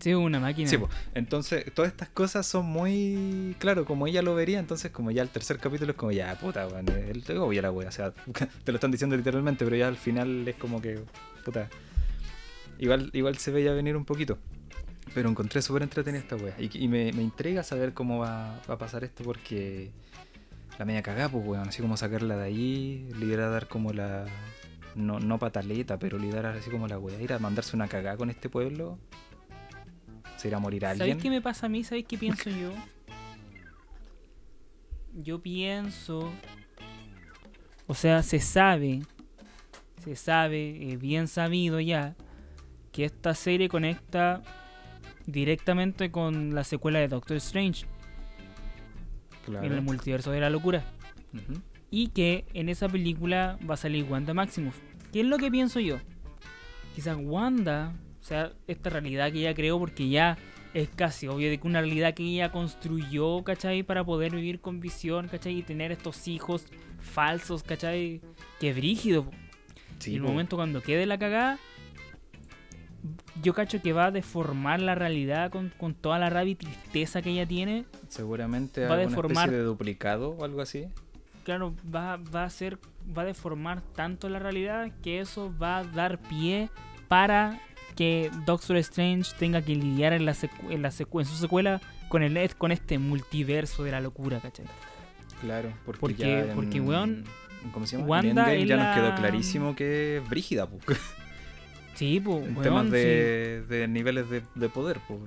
Sí, una máquina. Sí, po. entonces todas estas cosas son muy, claro, como ella lo vería, entonces como ya el tercer capítulo es como ya, puta, weón, él te obvia la wea, o sea, te lo están diciendo literalmente, pero ya al final es como que, puta, igual, igual se veía venir un poquito. Pero encontré súper entretenida esta wea. Y, y me, me intriga saber cómo va, va a pasar esto porque la media cagada, pues weón. Así como sacarla de ahí, liderar como la. No, no pataleta, pero liderar así como la wea. Ir a mandarse una cagada con este pueblo. Se irá a morir alguien. ¿Sabéis qué me pasa a mí? ¿Sabéis qué pienso yo? Yo pienso. O sea, se sabe. Se sabe, eh, bien sabido ya. Que esta serie conecta directamente con la secuela de Doctor Strange Claro. en el multiverso de la locura. Y que en esa película va a salir Wanda Maximoff. ¿Qué es lo que pienso yo? Quizás Wanda, o sea, esta realidad que ella creó, porque ya es casi obvio de que una realidad que ella construyó, ¿cachai? Para poder vivir con visión, ¿cachai? Y tener estos hijos falsos, ¿cachai? Que brígido. Sí, y el momento cuando quede la cagada, yo cacho que va a deformar la realidad con, con toda la rabia y tristeza que ella tiene. Seguramente va a deformar- especie de duplicado o algo así. claro, va, va a ser, va a deformar tanto la realidad que eso va a dar pie para que Doctor Strange tenga que lidiar en, la secu- en, la secu- en su secuela con, el, con este multiverso de la locura, ¿cachai? Claro, porque, Porque- ya en- porque, weón, ¿Cómo se llama? Wanda en ya la- nos quedó clarísimo que es brígida, po. Sí, pues, en temas de, de niveles de, de poder, po.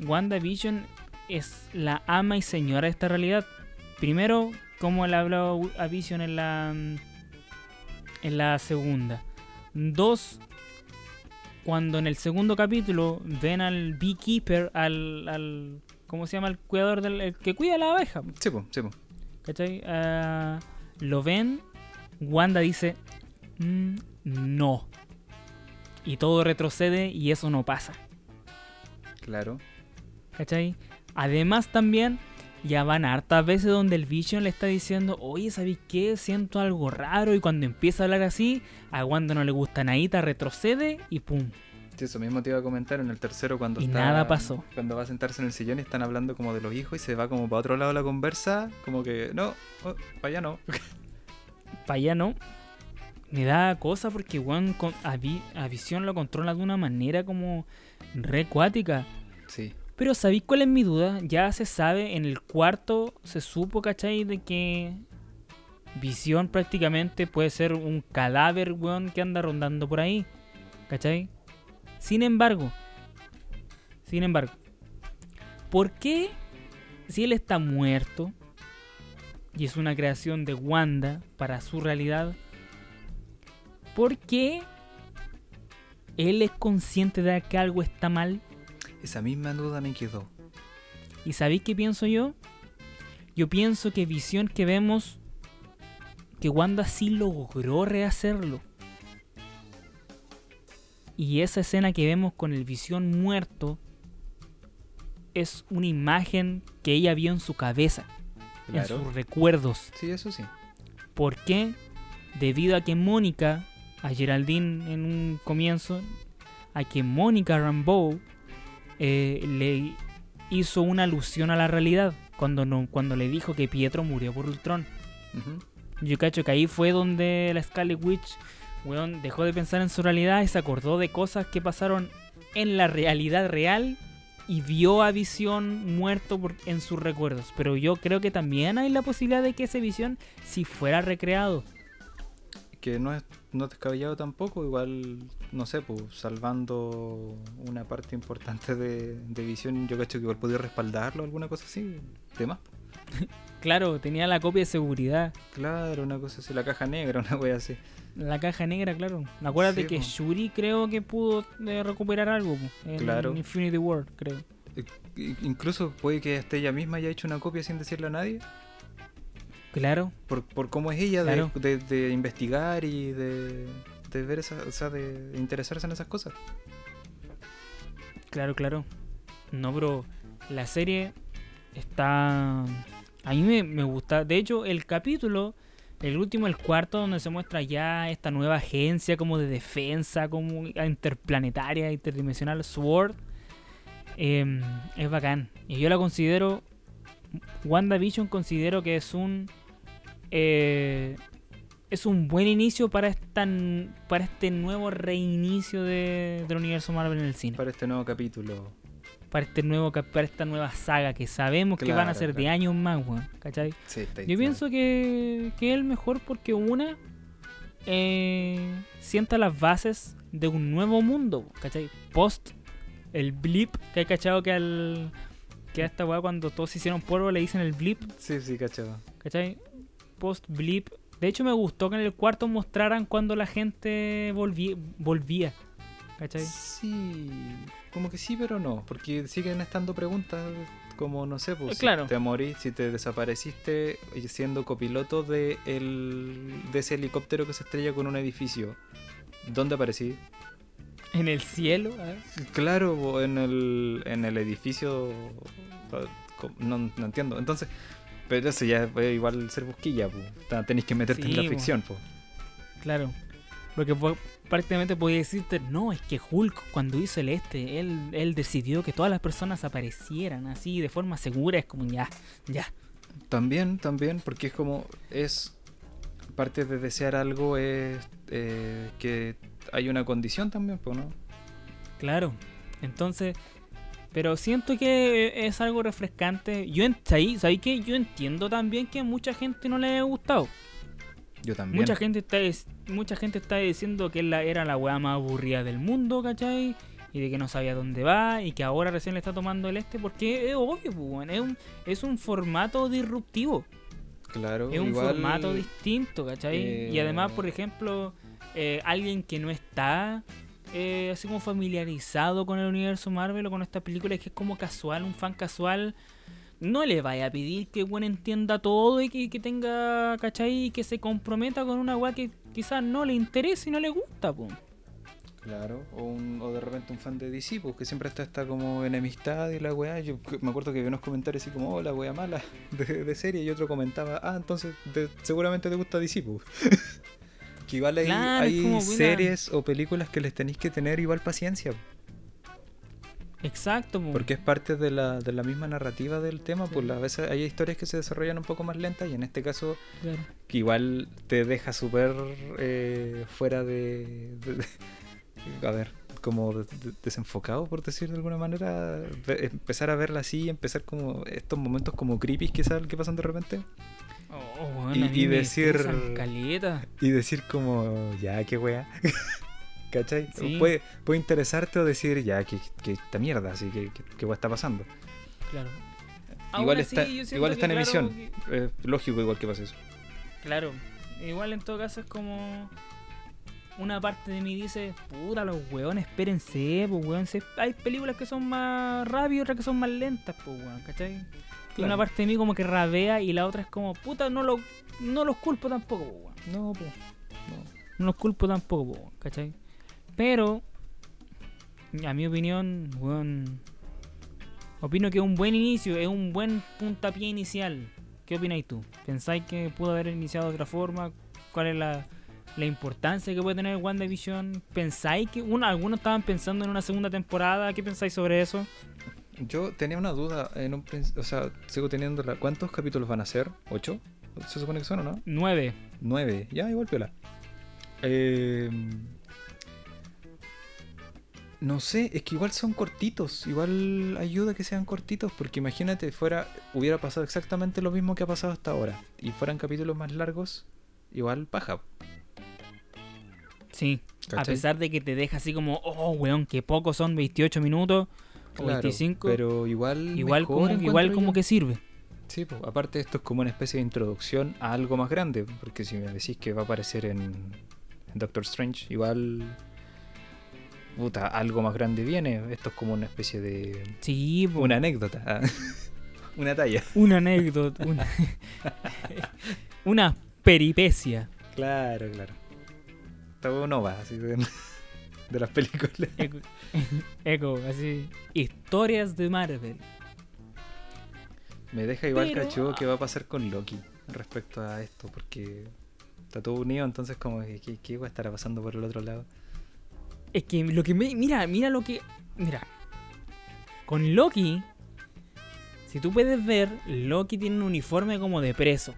WandaVision es la ama y señora de esta realidad. Primero, como le habló a Vision en la en la segunda. Dos, cuando en el segundo capítulo ven al Beekeeper, al, al, ¿Cómo se llama el cuidador del el que cuida a la abeja? Sí, po, sí, po. ¿Cachai? Ah, lo ven, Wanda dice, "Mm, no. Y todo retrocede y eso no pasa. Claro. ¿Cachai? Además también ya van hartas veces donde el Vision le está diciendo, oye, ¿sabéis qué? Siento algo raro y cuando empieza a hablar así, a Wanda no le gusta nadita, retrocede y pum. Sí, eso mismo te iba a comentar en el tercero cuando Y está- nada pasó. Cuando va a sentarse en el sillón y están hablando como de los hijos y se va como para otro lado la conversa, como que no, oh, para allá no. Para allá no. Me da cosa porque con- a, Vi- a Visión lo controla de una manera como re cuática. Sí, Pero ¿sabéis cuál es mi duda? Ya se sabe, en el cuarto se supo, ¿cachai? De que Visión prácticamente puede ser un cadáver, weón, que anda rondando por ahí. ¿Cachai? Sin embargo, sin embargo, ¿por qué si él está muerto y es una creación de Wanda para su realidad, ¿por qué él es consciente de que algo está mal? Esa misma duda me quedó. ¿Y sabéis qué pienso yo? Yo pienso que visión que vemos, que Wanda sí logró rehacerlo. Y esa escena que vemos con el visión muerto es una imagen que ella vio en su cabeza, en sus recuerdos. Sí, eso sí. ¿Por qué? Debido a que Mónica, a Geraldine en un comienzo, a que Mónica Rambeau eh, le hizo una alusión a la realidad cuando, no, cuando le dijo que Pietro murió por Ultron. Ujú. Yo cacho que ahí fue donde la Scarlet Witch weón, dejó de pensar en su realidad y se acordó de cosas que pasaron en la realidad real y vio a Visión muerto por- en sus recuerdos. Pero yo creo que también hay la posibilidad de que ese Visión si fuera recreado. Que no es no descabellado tampoco, igual, no sé, pues salvando una parte importante de, de visión, yo cacho que igual podía respaldarlo, alguna cosa así, demás. Claro, tenía la copia de seguridad. Claro, una cosa así, la caja negra, una wea así. La caja negra, claro. Acuérdate Sí, que po. Shuri creo que pudo eh, recuperar algo po, en Claro. Infinity War, creo. I- Incluso puede que hasta ella misma haya hecho una copia sin decirle a nadie, Claro, por, por cómo es ella de, de- de investigar y de, de ver esa, o sea, de interesarse en esas cosas. claro, claro. No, pero la serie está... A mí me, me gusta. De hecho, el capítulo, el último, el cuarto, donde se muestra ya esta nueva agencia como de defensa, como interplanetaria, interdimensional, SWORD, eh, es bacán. Y yo la considero... WandaVision considero que es un... eh, es un buen inicio para, esta, para este nuevo reinicio de- del universo Marvel en el cine. Para este nuevo capítulo. Para este nuevo para esta nueva saga que sabemos que van a Claro, ser de años más, weón. ¿Cachai? Sí, está ahí, Yo pienso que, que es el mejor porque una eh, sienta las bases de un nuevo mundo, ¿cachai? Post el blip, que hay cachado que al que a esta weá cuando todos se hicieron polvo le dicen el blip, Sí, sí, cachado. ¿cachai? Post blip. De hecho me gustó que en el cuarto mostraran cuando la gente volví- volvía. ¿Cachai? Sí, como que sí, pero no, porque siguen estando preguntas como, no sé, Eh, pues claro. si te morís, si te desapareciste y siendo copiloto de, el, de ese helicóptero que se estrella con un edificio. ¿Dónde aparecí? En el cielo. ah. Claro, en el, en el edificio... No, no entiendo. Entonces, pero eso ya puede igual ser busquilla, pues. Tenéis que meterte Sí, en la ficción, pues. Claro. Porque po- prácticamente podía decirte, no, es que Hulk cuando hizo el este, él, él decidió que todas las personas aparecieran así de forma segura. Es como ya, ya. También, también, porque es como, es parte de desear algo es eh, que hay una condición también, pues, ¿no? Claro. Entonces, pero siento que es algo refrescante. Yo ahí, ¿sabes qué? Yo entiendo también que a mucha gente no le haya gustado. Yo también. Mucha gente está es- mucha gente está diciendo que la, era la weá más aburrida del mundo, ¿cachai? Y de que no sabía dónde va y que ahora recién le está tomando el este porque es obvio, pues, weón, es, un, es un formato disruptivo, Claro, es un igual, formato distinto, ¿cachai? Y eh, además, por ejemplo, eh, alguien que no está eh, así como familiarizado con el universo Marvel o con estas películas, que es como casual, un fan casual, no le vaya a pedir que bueno entienda todo y que, que tenga, ¿cachai? Y que se comprometa con una weá que quizás no le interese y no le gusta, po. Claro, o, un- o de repente un fan de DC, pues que siempre está esta como enemistad y la weá. Yo me acuerdo que vi unos comentarios así como, oh, la weá mala de, de serie, y otro comentaba, ah, entonces te- seguramente te gusta DC, pues. que igual hay, Claro, hay series o películas que les tenéis que tener igual paciencia, Exacto, po. porque es parte de la, de la misma narrativa del tema, pues a veces hay historias que se desarrollan un poco más lentas y en este caso Claro. que igual te deja súper eh, fuera de, de- de- A ver, como de- de- desenfocado, por decir de alguna manera. Empezar a verla así, empezar como estos momentos como creepy sal- que pasan de repente. Oh, weón, Y- decir-. Y decir como, ya, qué wea. ¿Cachai? Sí. Puede, puede interesarte o decir, ya, que, que esta mierda, así que, que, que wea está pasando. Claro. igual está, igual está en claro, emisión. que- lógico igual que pase eso. Claro, igual en todo caso es como una parte de mí dice, puta los weones, espérense, pues weón, hay películas que son más rápidas y otras que son más lentas, pues weón, ¿cachai? Claro. Una parte de mí como que rabea y la otra es como, puta, no, lo, no los culpo tampoco, weón. No, pues. No los culpo tampoco, weón, ¿cachai? Pero, a mi opinión, weón, opino que es un buen inicio, es un buen puntapié inicial. ¿Qué opináis tú? ¿Pensáis que pudo haber iniciado de otra forma? ¿Cuál es la, la importancia que puede tener WandaVision? ¿Pensáis que algunos estaban pensando en una segunda temporada? ¿Qué pensáis sobre eso? Yo tenía una duda en un principio, o sea, sigo teniendo la... ¿Cuántos capítulos van a ser? ¿Ocho? ¿Se supone que son o no? Nueve. Nueve, ya, igual piola. Eh, no sé, es que igual son cortitos, igual ayuda que sean cortitos, porque imagínate, fuera, hubiera pasado exactamente lo mismo que ha pasado hasta ahora, y fueran capítulos más largos, igual paja. Sí. A pesar de que te deja así como, oh, weón, que pocos son 28 minutos Claro, 25. Pero igual, igual como, igual yo. como que sirve. Sí, pues, aparte esto es como una especie de introducción a algo más grande, porque si me decís que va a aparecer en, en Doctor Strange, igual puta, algo más grande viene, esto es como una especie de Sí, po. una anécdota, ah, una talla. Una anécdota. Una, una peripecia. Claro, claro. Todo no va así de, de las películas. Eco, así. Historias de Marvel. Me deja igual Pero- cachudo qué va a pasar con Loki respecto a esto, porque está todo unido, entonces como que qué, qué va a estar pasando por el otro lado. Es que lo que me. Mira, mira lo que. Mira. Con Loki. Si tú puedes ver, Loki tiene un uniforme como de preso.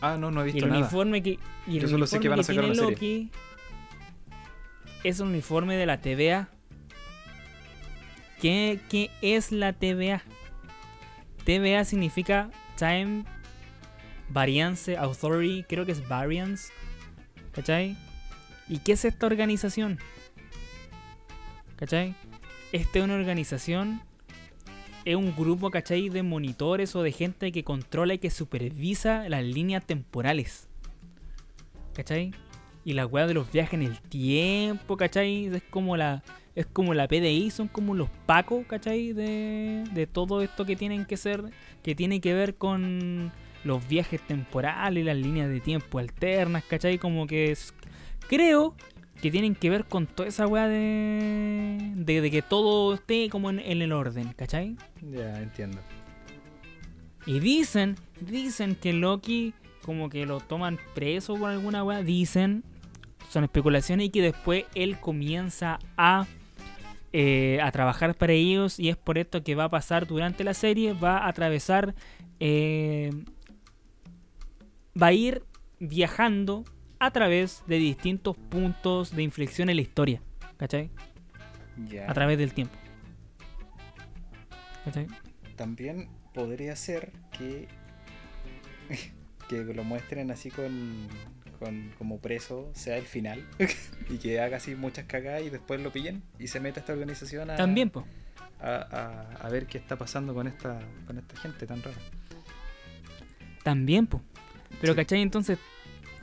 Ah, no, no he Y visto el nada. uniforme que. Y el Yo solo sé uniforme que van a sacar serie. Es un uniforme de la TVA. ¿Qué, ¿Qué es la TVA? TVA significa Time Variance Authority, creo que es Variance. ¿Cachai? ¿Y qué es esta organización? ¿Cachai? Esta es una organización, es un grupo, ¿cachai? De monitores o de gente que controla y que supervisa las líneas temporales. ¿Cachai? Y la weá de los viajes en el tiempo, ¿cachai? Es como la. Es como la PDI, son como los pacos, ¿cachai? De, de todo esto que tienen que ser. Que tiene que ver con los viajes temporales, las líneas de tiempo alternas, ¿cachai? Como que es- creo que tienen que ver con toda esa weá de, de, de que todo esté como en, en el orden, ¿cachai? Ya, entiendo. Y dicen, dicen que Loki como que lo toman preso por alguna weá, dicen, son especulaciones y que después él comienza a, eh, a trabajar para ellos y es por esto que va a pasar durante la serie, va a atravesar, eh, va a ir viajando a través de distintos puntos de inflexión en la historia, ¿cachai? A través del tiempo. ¿Cachai? También podría ser que que lo muestren así con, con como preso sea el final y que haga así muchas cagadas y después lo pillen y se meta a esta organización a, También, pues. a, a- a ver qué está pasando con esta con esta gente tan rara. También, pues. Pero, Sí. ¿cachai? Entonces,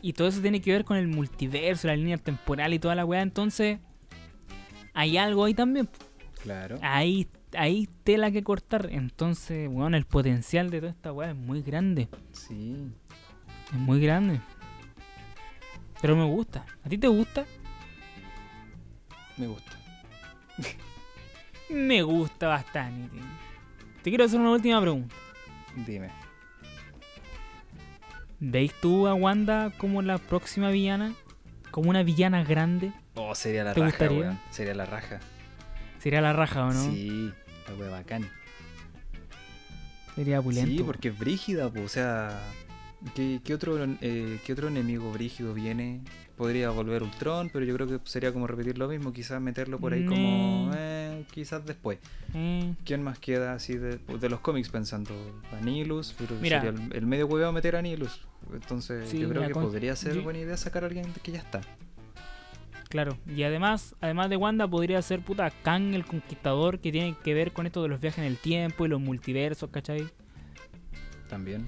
y todo eso tiene que ver con el multiverso, la línea temporal y toda la weá. Entonces, hay algo ahí también. Claro. Hay, hay tela que cortar. Entonces, bueno, el potencial de toda esta weá es muy grande. Sí. Es muy grande. Pero me gusta. ¿A ti te gusta? Me gusta. Me gusta bastante. Te quiero hacer una última pregunta. Dime. ¿Veis tú a Wanda como la próxima villana? ¿Como una villana grande? Oh, sería la ¿Te raja, gustaría? weón. Sería la raja. Sería la raja, ¿o no? Sí, la wea bacán. Sería pulento. Sí, porque es brígida, pues, o sea, ¿qué, qué otro, eh, ¿qué otro enemigo brígido viene? Podría volver Ultron, pero yo creo que sería como repetir lo mismo, quizás meterlo por ahí como, Nee. eh, quizás después. Eh, ¿Quién más queda así de, de los cómics pensando? Anilus, pero Mira. sería el, el medio hueveo meter a Anilus. Entonces Sí, yo creo que con- podría ser buena idea sacar a alguien que ya está. claro. Y además, además de Wanda, podría ser puta Kang el Conquistador, que tiene que ver con esto de los viajes en el tiempo y los multiversos, ¿cachai? También.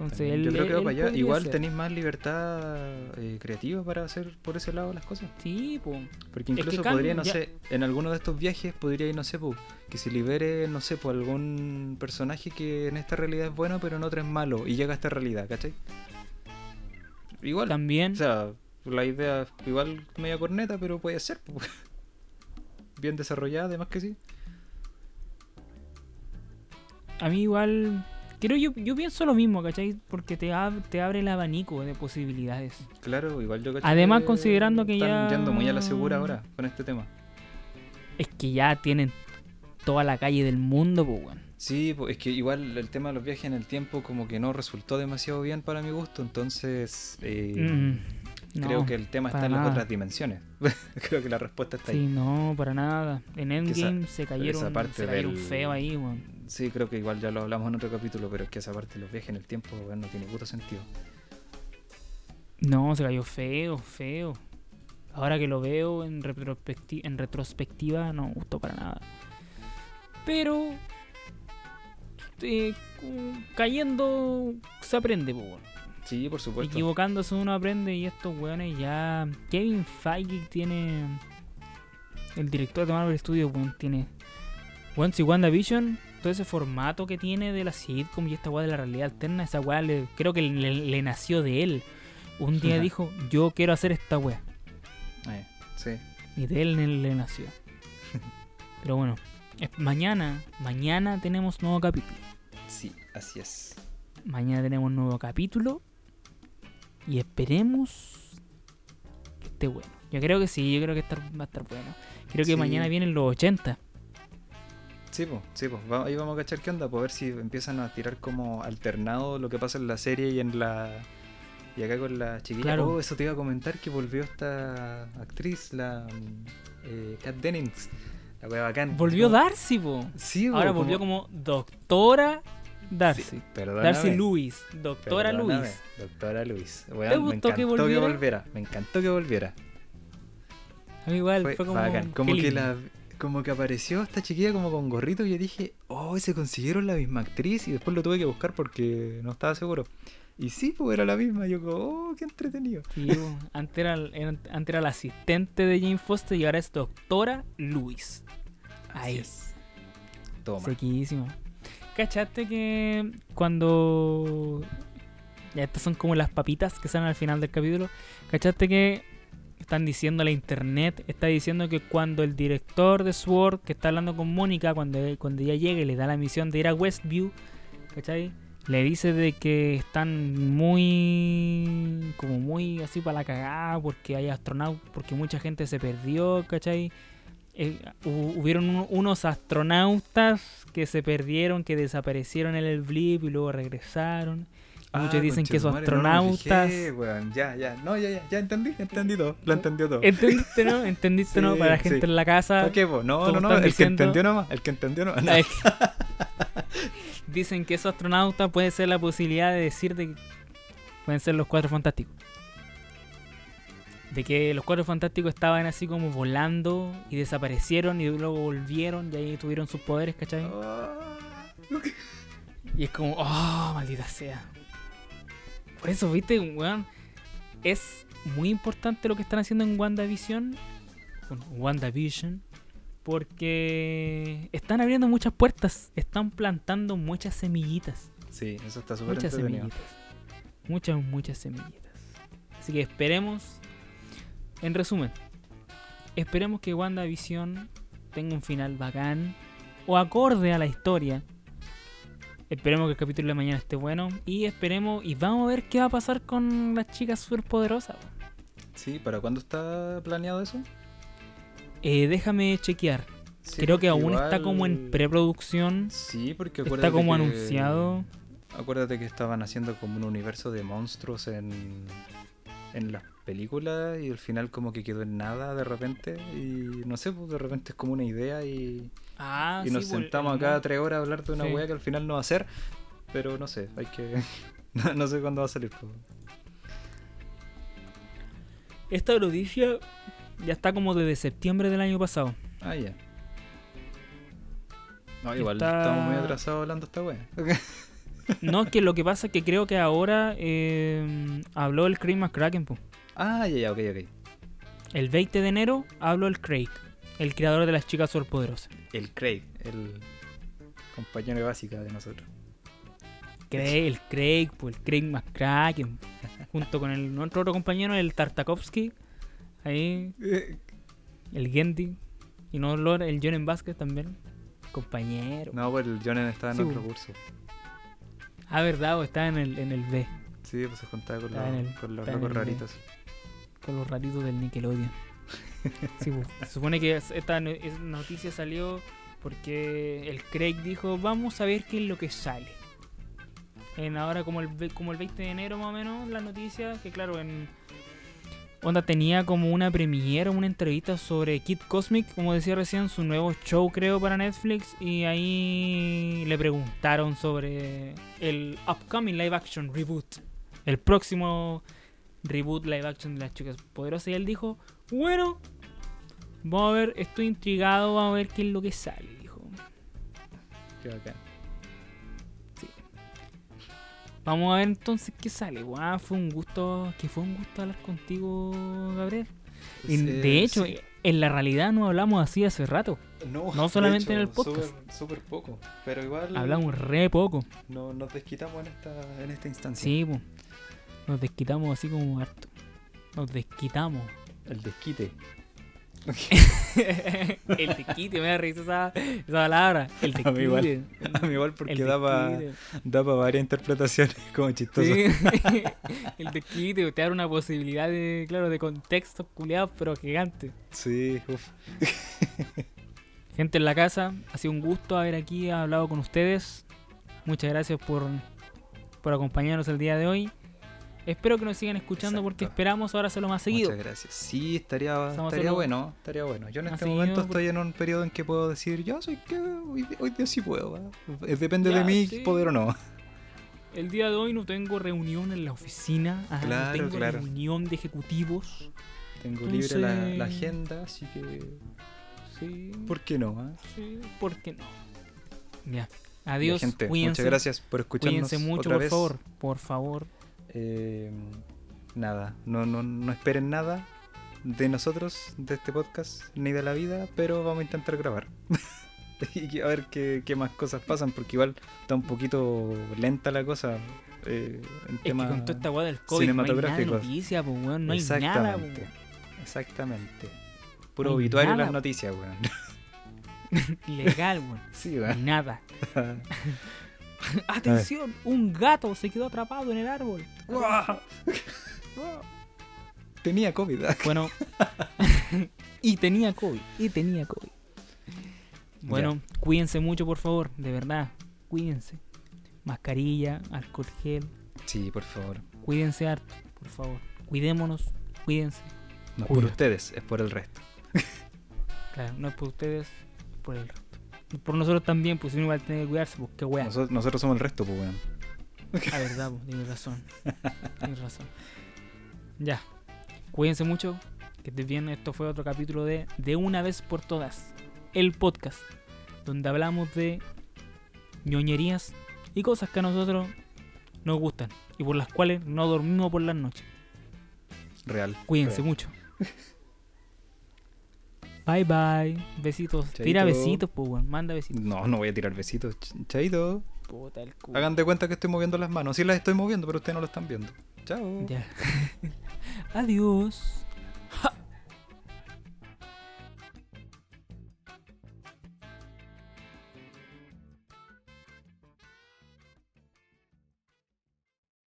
Entonces, él, yo creo que va él para allá. podría Igual tenéis más libertad eh, creativa para hacer por ese lado las cosas. Sí, pues. Porque Es que incluso podría, no ya- sé, en alguno de estos viajes podría ir, no sé, po, que se libere, no sé, por algún personaje que en esta realidad es bueno, pero en otra es malo, y llega a esta realidad, ¿cachai? Igual, También. o sea, la idea igual media corneta, pero puede ser, po. bien desarrollada, además que sí. A mí igual. Creo yo, yo pienso lo mismo, ¿cachai? Porque te, ab- te abre el abanico de posibilidades. Claro, igual yo cacho Además, considerando que están ya- yendo muy a la segura ahora con este tema. Es que ya tienen toda la calle del mundo, pues, weón. Sí, es que igual el tema de los viajes en el tiempo como que no resultó demasiado bien para mi gusto, entonces eh, Mm, creo no, que el tema está en las nada. otras dimensiones. creo que la respuesta está Sí, ahí. no, para nada. En esa- Endgame se cayeron, esa parte se cayeron del- feo ahí, weón. Sí, creo que igual ya lo hablamos en otro capítulo, pero es que esa parte de los viajes en el tiempo no tiene puto sentido. No, se cayó feo, feo. Ahora que lo veo en, retrospecti- en retrospectiva, no me gustó para nada. Pero. eh, cayendo se aprende, po. Sí, por supuesto. Equivocándose uno aprende y estos weones ya. Kevin Feige tiene. El director de Marvel Studios, weón, tiene. Weón, si WandaVision, todo ese formato que tiene de la sitcom y esta weá de la realidad alterna, esa weá le- creo que le, le nació de él. Un día Ajá. dijo, yo quiero hacer esta weá. Eh, sí. Y de él le, le nació. Pero bueno, es- mañana, mañana tenemos nuevo capítulo. Sí, así es. Mañana tenemos nuevo capítulo. Y esperemos que esté bueno. Yo creo que sí, yo creo que estar- va a estar bueno. Creo que Sí. mañana vienen los 80. Sí, pues, sí, pues. ahí vamos a cachar qué onda, pues ver si empiezan a tirar como alternado lo que pasa en la serie y en la. Y acá con la chiquilla. Claro. Oh, eso te iba a comentar que volvió esta actriz, la. eh, Kat Dennings. La wea bacán. Volvió Como- Darcy, po. Sí, po, Ahora volvió como Doctora Darcy. Sí. Darcy Lewis. Doctora Perdóname, Lewis. Doctora Luis. ¿Te Weón, me gustó que encantó volviera? Me encantó que volviera. A mí igual, Fue, fue, como. bacán. Como que la como que apareció esta chiquilla como con gorrito y yo dije, oh, se consiguieron la misma actriz y después lo tuve que buscar porque no estaba seguro. Y sí, pues era la misma. Yo como, oh, qué entretenido. Sí, po. antes, era, era- antes era la asistente de Jane Foster y ahora es Doctora. Así Ahí. es. Toma. Sequísimo. ¿Cachaste que cuando... Ya estas son como las papitas que salen al final del capítulo. ¿Cachaste que están diciendo la internet? Está diciendo que cuando el director de SWORD, que está hablando con Mónica, cuando, cuando ella llegue le da la misión de ir a Westview, ¿cachai? Le dice de que están muy... como muy así para la cagada porque hay astronautas, porque mucha gente se perdió, ¿cachai? eh, hu- hubieron uno- unos astronautas que se perdieron, que desaparecieron en el blip y luego regresaron. Ah, Muchos dicen que esos no fijé, astronautas... weón. Ya, ya. No, ya, ya. Ya entendí, entendí todo. Lo entendió todo. ¿Entendiste, no? ¿Entendiste, no? Para la gente sí. en la casa. ¿Para qué, po? No, no, no. El diciendo- que entendió nomás. El que entendió nomás. No. Ay, Dicen que esos astronautas puede ser la posibilidad de decir de que pueden ser los cuatro fantásticos. De que los cuatro fantásticos estaban así como volando y desaparecieron y luego volvieron y ahí tuvieron sus poderes, ¿cachai? Ah. Y es como, oh, maldita sea. Por eso, viste, weón, es muy importante lo que están haciendo en WandaVision con WandaVision porque están abriendo muchas puertas, están plantando muchas semillitas. Sí, eso está súper Muchas semillitas. Muchas, muchas semillitas. Así que esperemos, en resumen, esperemos que WandaVision tenga un final bacán o acorde a la historia. Esperemos que el capítulo de mañana esté bueno y esperemos y vamos a ver qué va a pasar con las chicas superpoderosas. Sí, ¿para cuándo está planeado eso? Eh, déjame chequear. Sí, Creo que aún está como en preproducción. Sí, porque Está como que- anunciado. Acuérdate que estaban haciendo como un universo de monstruos en, en las películas y al final como que quedó en nada de repente y no sé, pues de repente es como una idea y, Ah, y nos sí, el- sentamos acá tres horas a hablar de una Sí. wea que al final no va a ser, pero no sé, hay que... no, no sé cuándo va a salir. pues. Esta noticia ya está como desde septiembre del año pasado. Ah, ya. No, igual Está- estamos muy atrasados hablando de esta wea. No, que lo que pasa es que creo que ahora eh, habló el Craig McCracken. po. ah, ya, ya, ok, ok. El 20 de enero habló el Craig, el creador de las chicas superpoderosas. El Craig, el compañero básica de nosotros. Craig, el Craig, pues el Craig McCracken. junto con el nuestro otro compañero, el Tartakovsky. Ahí, el Gendy. Y no el Jonen Vázquez también. Compañero. No, pues el Jonen estaba en Sí, otro bu. curso. Ah, verdad, o está en el, en el B. Sí, pues se juntaba con, los- el- con los locos raritos. con los ratitos del Nickelodeon. Pues, se supone que es- esta no- es- noticia salió porque el Craig dijo, vamos a ver qué es lo que sale. En ahora como el, como el 20 de enero más o menos la noticia, que claro, en Onda tenía como una premiere, una entrevista sobre Kid Cosmic, como decía recién, su nuevo show creo para Netflix y ahí le preguntaron sobre el upcoming live action reboot, el próximo reboot live action de las chicas poderosas y él dijo, bueno, vamos a ver, estoy intrigado, vamos a ver qué es lo que sale, dijo. Qué bacán. Vamos a ver entonces qué sale. Guau, fue un gusto, que fue un gusto hablar contigo, Gabriel. Sí, de hecho, sí. en la realidad no hablamos así hace rato. no, no solamente en el podcast. Súper súper poco. Pero igual Hablamos re poco. no, nos desquitamos en esta, en esta instancia. Sí, po. nos desquitamos así como harto. Nos desquitamos. El desquite. el desquite, me da risa esa, esa palabra. El A mí igual. A mí igual porque da para varias interpretaciones como chistoso. Sí. el desquite te da una posibilidad de, claro, de contextos culiados, pero gigante. Sí, uf. Gente en la casa, ha sido un gusto haber aquí hablado con ustedes. Muchas gracias por, por acompañarnos el día de hoy. Espero que nos sigan escuchando porque esperamos ahora hacerlo más seguido. Muchas gracias. Sí, estaría, estaría bueno, estaría bueno. Yo en este momento estoy en un periodo en que puedo decir, yo soy que hoy, hoy día sí puedo. Eh, Depende Ya, de mí sí. poder o no. El día de hoy no tengo reunión en la oficina. ajá, Claro, no tengo claro. reunión de ejecutivos. Tengo libre la, agenda, así que Sí, ¿por qué no? ah? sí, ¿por qué no? Ya. Adiós. gente, muchas gracias por escucharnos Cuídense mucho, otra por vez. favor. Por favor. Eh, nada, no, no, no esperen nada de nosotros, de este podcast, ni de la vida, pero vamos a intentar grabar. y a ver qué, qué más cosas pasan, porque igual está un poquito lenta la cosa. Eh, en Es que tema con toda esta weá del COVID no hay nada de cinematográficos. noticia, pues, weón. No hay nada, Exactamente. Exactamente. Puro No obituario en las noticias, weón. Ilegal, weón. sí, weón. nada. Atención, un gato se quedó atrapado en el árbol. Tenía COVID. ¿ah? Bueno, y tenía COVID, y tenía COVID. Bueno, cuídense mucho, por favor, de verdad, cuídense. Mascarilla, alcohol gel, Sí, por favor. cuídense harto, por favor. Cuidémonos, cuídense. No es por ustedes, es por el resto. Claro, no es por ustedes, es por el resto. Y Por nosotros también, pues si uno igual tiene que cuidarse, pues qué weá. Nosotros, nosotros somos el resto, pues, weón. La verdad, pues, tienes razón. Tienes razón. Ya. Cuídense mucho. Que estés bien. Esto fue otro capítulo de De una vez por todas. El podcast. Donde hablamos de ñoñerías y cosas que a nosotros nos gustan. Y por las cuales no dormimos por las noches. Real. Cuídense real. mucho. Bye bye. Besitos. Tira besitos, pues, weón. Manda besitos. No, no voy a tirar besitos. Ch- Chaito. Puta el culo. Hagan de cuenta que estoy moviendo las manos. Sí las estoy moviendo, pero ustedes no lo están viendo. Chao. Ya. Adiós.